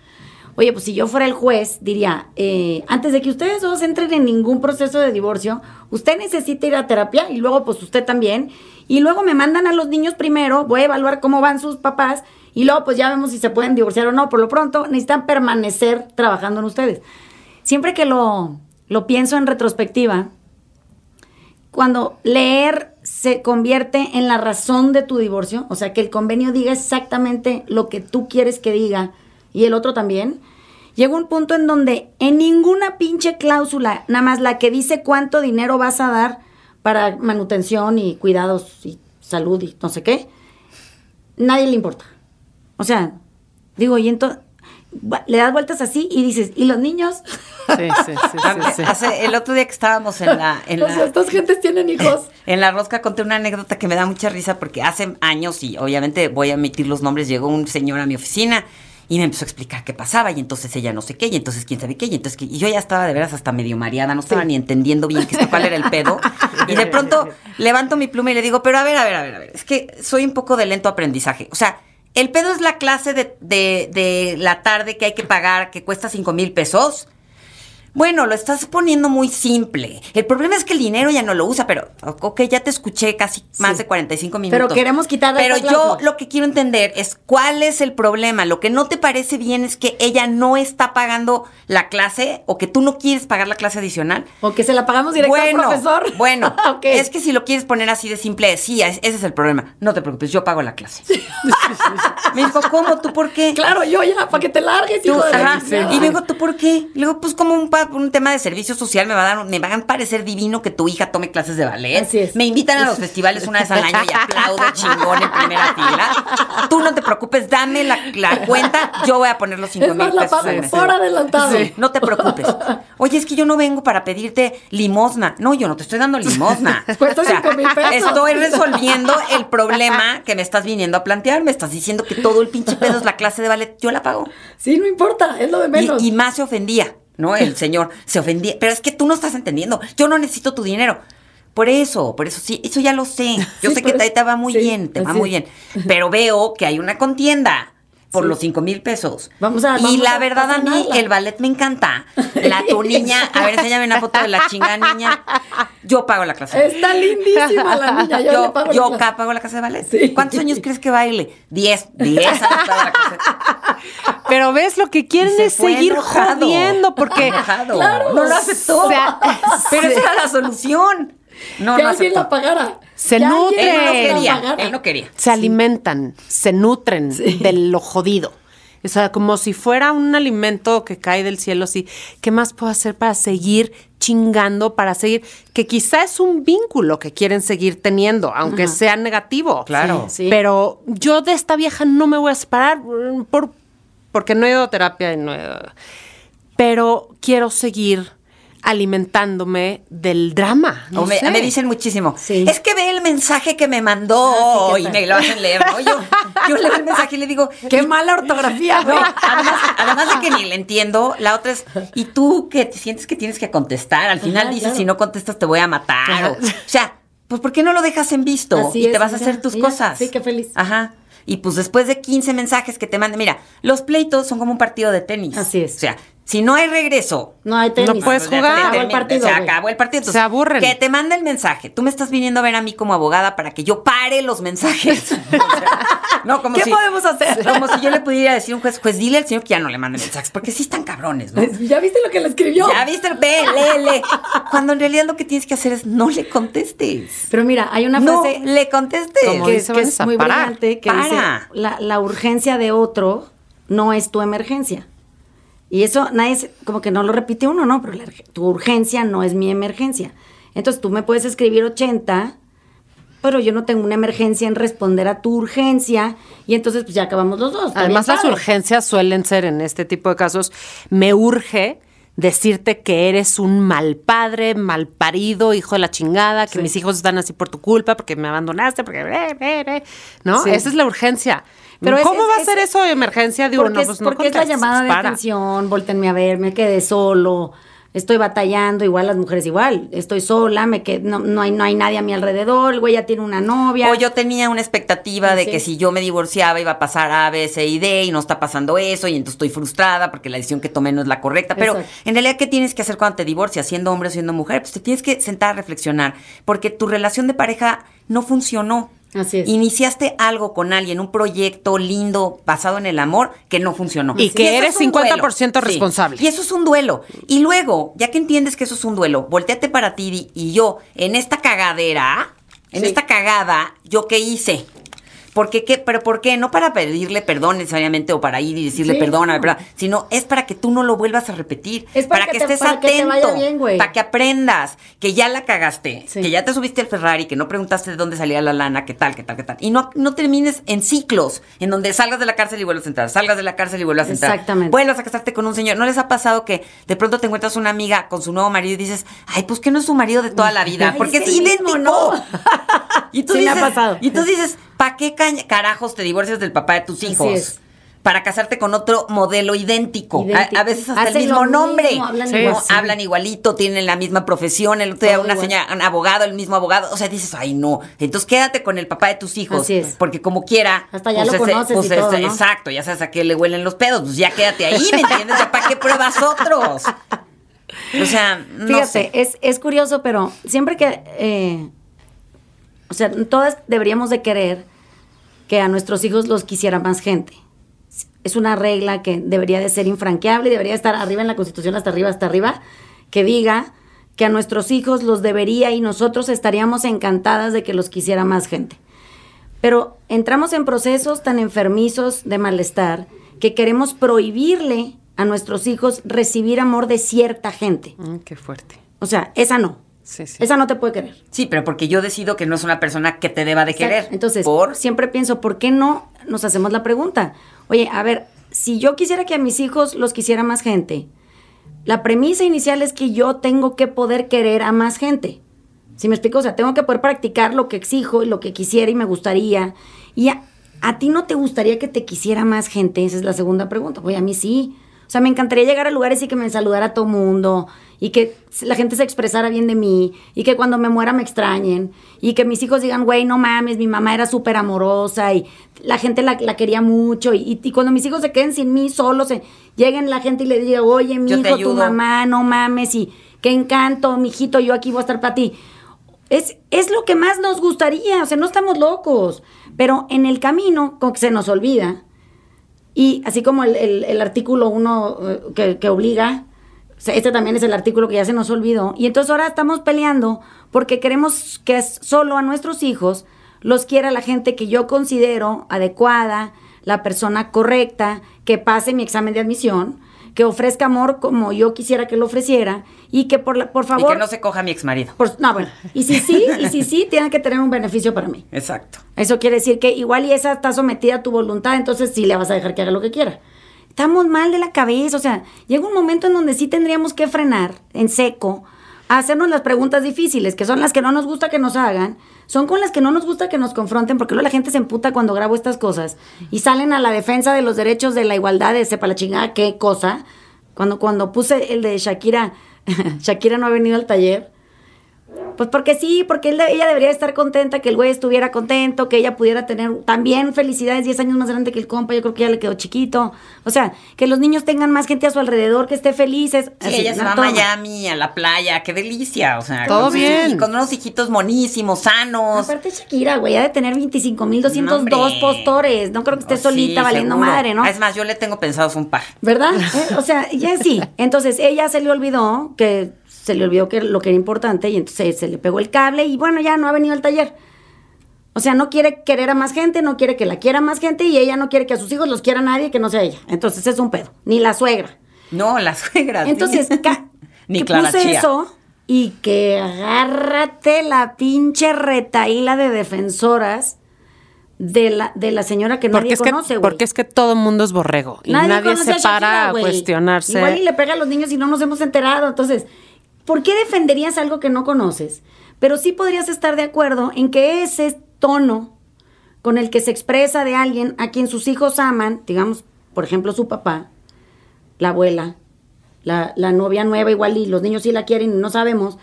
Oye, pues si yo fuera el juez, diría, eh, antes de que ustedes dos entren en ningún proceso de divorcio, usted necesita ir a terapia y luego pues usted también. Y luego me mandan a los niños primero, voy a evaluar cómo van sus papás y luego pues ya vemos si se pueden divorciar o no. Por lo pronto necesitan permanecer trabajando en ustedes. Siempre que lo, lo pienso en retrospectiva, cuando leer se convierte en la razón de tu divorcio, o sea, que el convenio diga exactamente lo que tú quieres que diga y el otro también, llega un punto en donde en ninguna pinche cláusula, nada más la que dice cuánto dinero vas a dar para manutención y cuidados y salud y no sé qué, nadie le importa. O sea, digo, y entonces le das vueltas así y dices, ¿y los niños? Sí, sí, sí, sí, sí. Hace- el otro día que estábamos en la, en [laughs] O la- sea, estas gentes tienen hijos. [laughs] En la rosca conté una anécdota que me da mucha risa porque hace años, y obviamente voy a emitir los nombres, llegó un señor a mi oficina y me empezó a explicar qué pasaba, y entonces ella no sé qué, y entonces quién sabe qué, y entonces qué, y yo ya estaba de veras hasta medio mareada, no estaba ni entendiendo bien qué cuál era el pedo. Y de pronto levanto mi pluma y le digo, pero a ver, a ver, a ver, a ver, es que soy un poco de lento aprendizaje. O sea, el pedo es la clase de, de, de la tarde que hay que pagar, que cuesta cinco mil pesos. Bueno, lo estás poniendo muy simple. El problema es que el dinero ya no lo usa, pero, ok, ya te escuché casi más de 45 minutos. Pero queremos quitarle Pero yo lo que quiero entender es cuál es el problema. Lo que no te parece bien es que ella no está pagando la clase o que tú no quieres pagar la clase adicional. O que se la pagamos directo bueno, al profesor. [laughs] Bueno, [laughs] Ok. es que si lo quieres poner así de simple, sí, es- ese es el problema. No te preocupes, yo pago la clase. [laughs] me dijo, ¿cómo? ¿Tú por qué? Claro, yo ya, para que te largues, Tú, hijo de ajá. Y luego, ¿tú por qué? Luego, pues como un, pa- un tema de servicio social me va a dar, me va a parecer divino que tu hija tome clases de ballet. Así es. Me invitan a los festivales una vez al año y aplaudo chingón en primera fila. Tú no te preocupes, dame la, la cuenta, yo voy a poner los cinco Es mil más, la pesos al mes. por adelantado. Sí, no te preocupes. Oye, es que yo no vengo para pedirte limosna. No, yo no te estoy dando limosna. [laughs] Mil pesos. Estoy resolviendo el problema que me estás viniendo a plantear. Me estás diciendo que todo el pinche pedo es la clase de ballet. Yo la pago. Sí, no importa, es lo de menos. Y, y más se ofendía, ¿no? El señor se ofendía. Pero es que tú no estás entendiendo. Yo no necesito tu dinero. Por eso, por eso sí, eso ya lo sé. Yo Sí, sé que te, te va muy Sí, bien, te va muy bien. Pero veo que hay una contienda por Sí. los cinco mil pesos. Vamos a- y vamos la verdad a mí el ballet me encanta. La [laughs] tu niña, a ver, enséñame una foto de la chingada niña. Yo pago la clase. Está lindísima la niña, yo, Yo, pago yo la clase. acá pago la clase de ballet. Sí. ¿Cuántos años crees que baile? Diez. Diez años pago la clase. [laughs] Pero ves, lo que quieren es seguir enojado. jodiendo porque... Claro. No lo aceptó. O sea, Pero esa era la solución. No, que no alguien aceptó. la pagara. Se Que alguien nutre. Él no quería. pagara. Él no quería. se alimentan, se nutren de lo jodido. O sea, como si fuera un alimento que cae del cielo, así. ¿Qué más puedo hacer para seguir chingando, para seguir? Que quizá es un vínculo que quieren seguir teniendo, aunque sea negativo. Claro. Sí, sí. Pero yo de esta vieja no me voy a separar mm, por, porque no he ido a terapia y no he ido- Pero quiero seguir alimentándome del drama. no O me, sé. me dicen muchísimo. Sí. Es que ve mensaje que me mandó Ah, sí, y ¿qué me lo hacen leer, ¿no? Yo, yo leo el mensaje y le digo, [laughs] Qué mala ortografía, güey. además, además de que ni le [laughs] entiendo, la otra es, ¿y tú que te sientes que tienes que contestar? Al final Ajá, dices, claro. si no contestas te voy a matar. O, o sea, pues ¿por qué no lo dejas en visto? Así y te es, vas a hacer tus cosas. Sí, qué feliz. Ajá. Y pues después de 15 mensajes que te manden, mira, los pleitos son como un partido de tenis. Así es. O sea, si no hay regreso, No hay tenis. No puedes Se jugar. acabó el termina- partido, se acabó el partido. Se aburren. Que te mande el mensaje. Tú me estás viniendo a ver a mí como abogada para que yo pare los mensajes. [laughs] O sea, no, como ¿Qué si, podemos hacer? [laughs] Como si yo le pudiera decir a un juez, juez, dile al señor que ya no le mande mensajes, porque sí están cabrones, ¿no? [laughs] ¿Ya viste lo que le escribió? Ya viste, ve, lee, lee. Cuando en realidad lo que tienes que hacer es no le contestes. Pero mira, hay una No frase le contestes. Como que, dice que es muy parar. brillante que Para. dice la, la urgencia de otro no es tu emergencia. Y eso nadie se- como que no lo repite uno, ¿no? Pero la tu urgencia no es mi emergencia. Entonces tú me puedes escribir 80, pero yo no tengo una emergencia en responder a tu urgencia y entonces pues ya acabamos los dos. Además, las urgencias suelen ser en este tipo de casos, me urge decirte que eres un mal padre, mal parido, hijo de la chingada, que Sí. mis hijos están así por tu culpa, porque me abandonaste, porque... eh, eh, eh", ¿No? Sí. Esa es la urgencia. Pero ¿Cómo es- va a ser eso de emergencia? Digo, porque no, es, pues no porque es la llamada de para. atención, voltenme a ver, me quedé solo, estoy batallando, igual las mujeres igual, estoy sola, me qued- no, no hay, no hay nadie a mi alrededor, el güey ya tiene una novia. O yo tenía una expectativa de Sí. que si yo me divorciaba iba a pasar A, B, C y D y no está pasando eso y entonces estoy frustrada porque la decisión que tomé no es la correcta. Pero Exacto. en realidad, ¿qué tienes que hacer cuando te divorcias, siendo hombre o siendo mujer? Pues te tienes que sentar a reflexionar porque tu relación de pareja no funcionó. Así es. Iniciaste algo con alguien, un proyecto lindo basado en el amor que no funcionó. Y que eres es un 50% duelo. responsable. Y eso es un duelo. Y luego, ya que entiendes que eso es un duelo, volteate para ti y, y yo, en esta cagadera, en Sí. esta cagada, ¿yo qué hice? ¿Por qué? ¿Pero por qué? No para pedirle perdón necesariamente o para ir y decirle Sí, no. ¿verdad? Sino es para que tú no lo vuelvas a repetir. Es para que te- estés para que te atento. vaya bien, güey. para que aprendas que ya la cagaste, Sí. que ya te subiste al Ferrari, que no preguntaste de dónde salía la lana, qué tal, qué tal, qué tal. Y no, no termines en ciclos, en donde salgas de la cárcel y vuelvas a entrar, salgas de la cárcel y vuelvas a entrar. Exactamente. Vuelvas a casarte con un señor. ¿No les ha pasado que de pronto te encuentras una amiga con su nuevo marido y dices, ay, pues que no es su marido de toda la vida? Ay, [laughs] Porque es es mismo, idéntico. ¿no? [laughs] Y tú me ha pasado. Y tú dices, ¿para qué carajos te divorcias del papá de tus Así hijos? es. Para casarte con otro modelo idéntico. Idéntico. A, a veces hasta Hacen el mismo lo nombre. mismo, hablan Sí. igual. Hablan igualito, tienen la misma profesión. El otro día una señora, un abogado, el mismo abogado. O sea, dices, ay, no. Entonces quédate con el papá de tus hijos. Así es. Porque como quiera. Hasta ya lo ese- conoces y todo, ¿no? Exacto, ya sabes a qué le huelen los pedos. Pues ya quédate ahí, ¿me entiendes? Ya para qué pruebas otros. O sea, no Fíjate, sé. es, es curioso, pero siempre que, eh, o sea, todas deberíamos de querer que a nuestros hijos los quisiera más gente. Es una regla que debería de ser infranqueable y debería estar arriba en la Constitución, hasta arriba, hasta arriba, que diga que a nuestros hijos los debería y nosotros estaríamos encantadas de que los quisiera más gente. Pero entramos en procesos tan enfermizos de malestar que queremos prohibirle a nuestros hijos recibir amor de cierta gente. Mm, qué fuerte. O sea, esa no. Sí, sí. Esa no te puede querer. Sí, pero porque yo decido que no es una persona que te deba de querer. Entonces, por siempre pienso, ¿por qué no nos hacemos la pregunta? Oye, a ver, si yo quisiera que a mis hijos los quisiera más gente, la premisa inicial es que yo tengo que poder querer a más gente. ¿Sí me explico? O sea, tengo que poder practicar lo que exijo y lo que quisiera y me gustaría. Y a, a ti no te gustaría que te quisiera más gente? Esa es la segunda pregunta. Oye, a mí sí. O sea, me encantaría llegar a lugares y que me saludara todo mundo, y que la gente se expresara bien de mí, y que cuando me muera me extrañen, y que mis hijos digan, güey, no mames, mi mamá era súper amorosa, y la gente la, la quería mucho, y, y cuando mis hijos se queden sin mí solos, se, lleguen la gente y le diga, oye, mi Yo hijo, tu mamá, no mames, y qué encanto, mijito, yo aquí voy a estar para ti. Es, es lo que más nos gustaría, o sea, no estamos locos, pero en el camino, como que se nos olvida, y así como el, el- artículo 1 que, que obliga, este también es el artículo que ya se nos olvidó. Y entonces ahora estamos peleando porque queremos que solo a nuestros hijos los quiera la gente que yo considero adecuada, la persona correcta, que pase mi examen de admisión, que ofrezca amor como yo quisiera que lo ofreciera y que por, la- por y favor... que no se coja a mi ex marido. por- no, bueno, y si sí, y si sí, [laughs] tienen que tener un beneficio para mí. Exacto. Eso quiere decir que igual y esa está sometida a tu voluntad, entonces sí le vas a dejar que haga lo que quiera. Estamos mal de la cabeza, o sea, llega un momento en donde sí tendríamos que frenar en seco, hacernos las preguntas difíciles, que son las que no nos gusta que nos hagan, son con las que no nos gusta que nos confronten, porque luego la gente se emputa cuando grabo estas cosas y salen a la defensa de los derechos de la igualdad, de sepa la chingada qué cosa. Cuando, cuando puse el de Shakira, [laughs] Shakira no ha venido al taller, pues porque sí, porque él- ella debería estar contenta, que el güey estuviera contento, que ella pudiera tener también felicidades 10 años más grande que el compa, yo creo que ya le quedó chiquito. O sea, que los niños tengan más gente a su alrededor, que esté felices. Sí, Así, ella se no, va a. Miami, a la playa, qué delicia, o sea. Todo bien. Con unos hijitos monísimos, sanos. Aparte Shakira, güey, ha de tener 25.202 No, postores. No creo que esté Oh, sí, solita valiendo seguro. madre, ¿no? Es más, yo le tengo pensados un par. ¿Verdad? [laughs] Eh, O sea, ya sí. Entonces, ella se le olvidó que se le olvidó que lo que era importante y entonces se le pegó el cable y bueno, ya no ha venido al taller. O sea, no quiere querer a más gente, no quiere que la quiera más gente y ella no quiere que a sus hijos los quiera nadie que no sea ella. Entonces es un pedo. Ni la suegra. No, la suegra. Entonces, [laughs] Ni que Clara puse Chía. eso y que agárrate la pinche retaíla de defensoras de la, de la señora que Porque nadie es, que, conoce, güey. porque es que todo el mundo es borrego y nadie, se a Shakira, para a cuestionarse. Igual y le pega a los niños y no nos hemos enterado. Entonces, ¿por qué defenderías algo que no conoces? Pero sí podrías estar de acuerdo en que ese tono con el que se expresa de alguien a quien sus hijos aman, digamos, por ejemplo, su papá, la abuela, la, la novia nueva igual y los niños sí la quieren y no sabemos,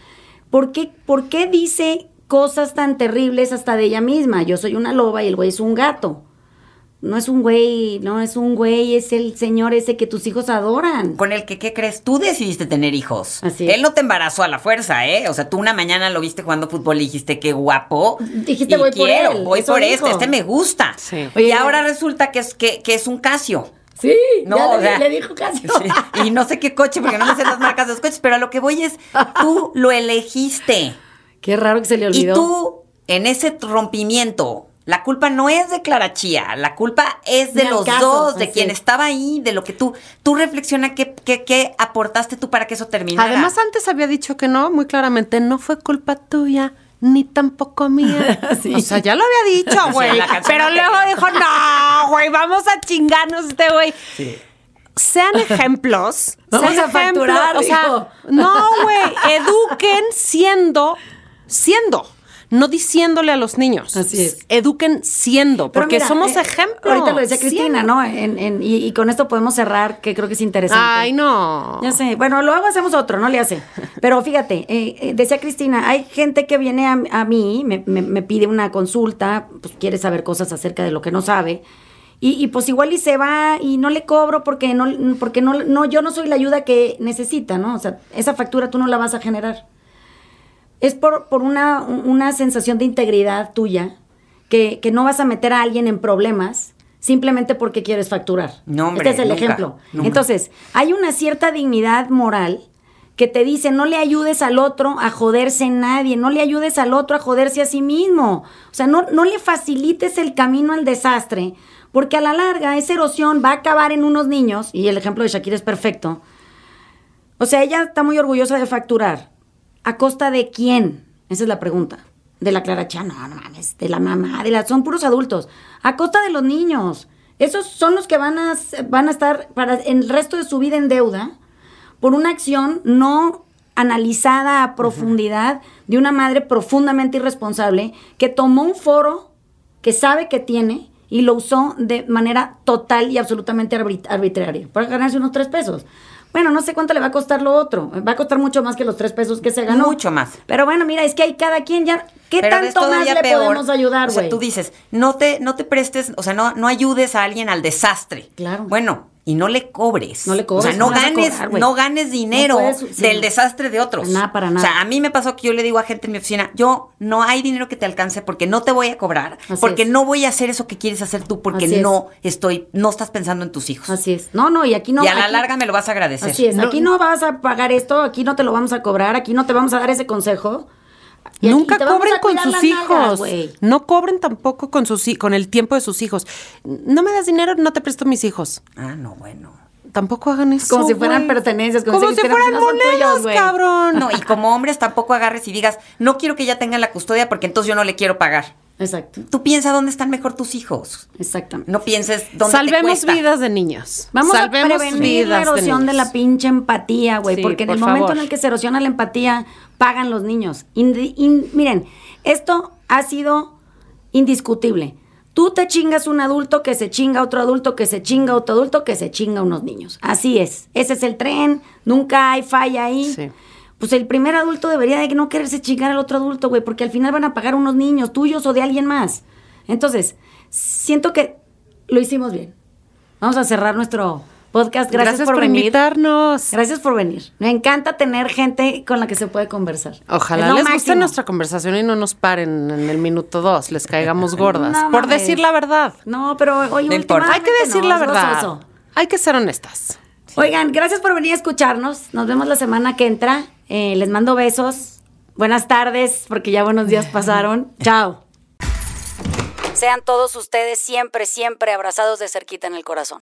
¿por qué, ¿por qué dice cosas tan terribles hasta de ella misma? Yo soy una loba y el güey es un gato. No es un güey, no es un güey, es el señor ese que tus hijos adoran. Con el que, ¿qué crees? Tú decidiste tener hijos. Así es. Él no te embarazó a la fuerza, ¿eh? O sea, tú una mañana lo viste jugando fútbol y dijiste, qué guapo. Dijiste, y voy por quiero, él. Voy por este, este me gusta. Sí. y ahora resulta que es, que, que es un Casio. Sí, No, ya o le, sea, le dijo casi. [laughs] Sí, Y no sé qué coche, porque no me sé las marcas de los coches, pero a lo que voy es, tú lo elegiste. Qué raro que se le Y olvidó. tú, en ese rompimiento, la culpa no es de Clara Chía, la culpa es de los caso, dos, de quien es. estaba ahí, de lo que tú, tú reflexiona qué, qué, qué aportaste tú para que eso terminara. Además, antes había dicho que no, muy claramente, no fue culpa tuya. Ni tampoco mía. [laughs] Sí. O sea, ya lo había dicho, güey. pero luego dijo, no, güey, vamos a chingarnos este güey. Sean ejemplos. [laughs] Vamos sean a facturar, ejemplos, O sea, no, güey. Eduquen siendo, siendo. No diciéndole a los niños. Así es. Eduquen siendo, Pero porque mira, somos eh, ejemplos. Ahorita lo decía Cristina, siendo. ¿no? En- en- y, y con esto podemos cerrar, que creo que es interesante. Ay, no. Ya sé. Bueno, luego hacemos otro, no le hace. Pero fíjate, eh, eh, decía Cristina, hay gente que viene a, a mí, me, me- me pide una consulta, pues quiere saber cosas acerca de lo que no sabe. Y, y, pues igual y se va y no le cobro porque no, porque no, no, yo no soy la ayuda que necesita, ¿no? O sea, esa factura tú no la vas a generar. Es por, por una, una sensación de integridad tuya, que, que no vas a meter a alguien en problemas simplemente porque quieres facturar. No, hombre, este es el nunca, ejemplo. nunca. Entonces, hay una cierta dignidad moral que te dice no le ayudes al otro a joderse nadie, no le ayudes al otro a joderse a sí mismo. O sea, no, no le facilites el camino al desastre, porque a la larga esa erosión va a acabar en unos niños, y el ejemplo de Shakira es perfecto. O sea, ella está muy orgullosa de facturar. ¿A costa de quién? Esa es la pregunta. De la Clara Chan, no, no mames, de la mamá, de la, son puros adultos. A costa de los niños. Esos son los que van a, van a estar para el resto de su vida en deuda por una acción no analizada a profundidad de una madre profundamente irresponsable que tomó un foro que sabe que tiene y lo usó de manera total y absolutamente arbit- arbitraria para ganarse unos tres pesos. Bueno, no sé cuánto le va a costar lo otro. Va a costar mucho más que los tres pesos que se ganó. Mucho más. Pero bueno, mira, es que hay cada quien ya. ¿Qué Pero tanto más le peor. podemos ayudar, O sea, güey? tú dices, no te, no te prestes, o sea, no, no ayudes a alguien al desastre. Claro. Bueno, y no le cobres. No le cobres, O sea, no ganes, cobrar, no ganes dinero No puedes, sí, del desastre de otros. Nada, para O nada. sea, a mí me pasó que yo le digo a gente en mi oficina, yo no hay dinero que te alcance porque no te voy a cobrar, Así porque es. no voy a hacer eso que quieres hacer tú porque Así es. no estoy, no estás pensando en tus hijos. Así es. No, no, y aquí no. y a la larga me lo vas a agradecer. Así es, No- aquí no vas a pagar esto, aquí no te lo vamos a cobrar, aquí no te vamos a dar ese consejo. Y Nunca cobren con sus hijos. no cobren tampoco con sus con el tiempo de sus hijos. No me das dinero, no te presto mis hijos. Ah, no, bueno. Tampoco hagan eso. Como si fueran pertenencias, como Como, si fueran no son tuyos, monedas, cabrón. No, y como hombres tampoco agarres y digas, no quiero que ella tenga la custodia porque entonces yo no le quiero pagar. Exacto, Tú piensa dónde están mejor tus hijos. exactamente. No pienses dónde Salvemos vidas de niños. Vamos Salvemos a prevenir la vidas erosión de, la pinche empatía, güey, Sí, porque en por el momento favor. en el que se erosiona la empatía, pagan los niños. In- miren, esto ha sido indiscutible. Tú te chingas un adulto que se chinga otro adulto, que se chinga otro adulto, que se chinga unos niños. Así es. Ese es el tren, nunca hay falla ahí. Sí. Pues el primer adulto debería de no quererse chingar al otro adulto, güey, porque al final van a pagar unos niños tuyos o de alguien más. Entonces, siento que lo hicimos bien. Vamos a cerrar nuestro podcast. Gracias, Gracias por, por venir. invitarnos. Gracias por venir. Me encanta tener gente con la que se puede conversar. Ojalá les guste nuestra conversación y no nos paren en el minuto dos, les caigamos [laughs] gordas. No por mames. decir la verdad. No, pero hoy No. Hay que decir la verdad. Hay que ser honestas. Oigan, gracias por venir a escucharnos. Nos vemos la semana que entra. Eh, les mando besos. Buenas tardes, porque ya buenos días pasaron. Chao. Sean todos ustedes siempre, siempre abrazados de cerquita en el corazón.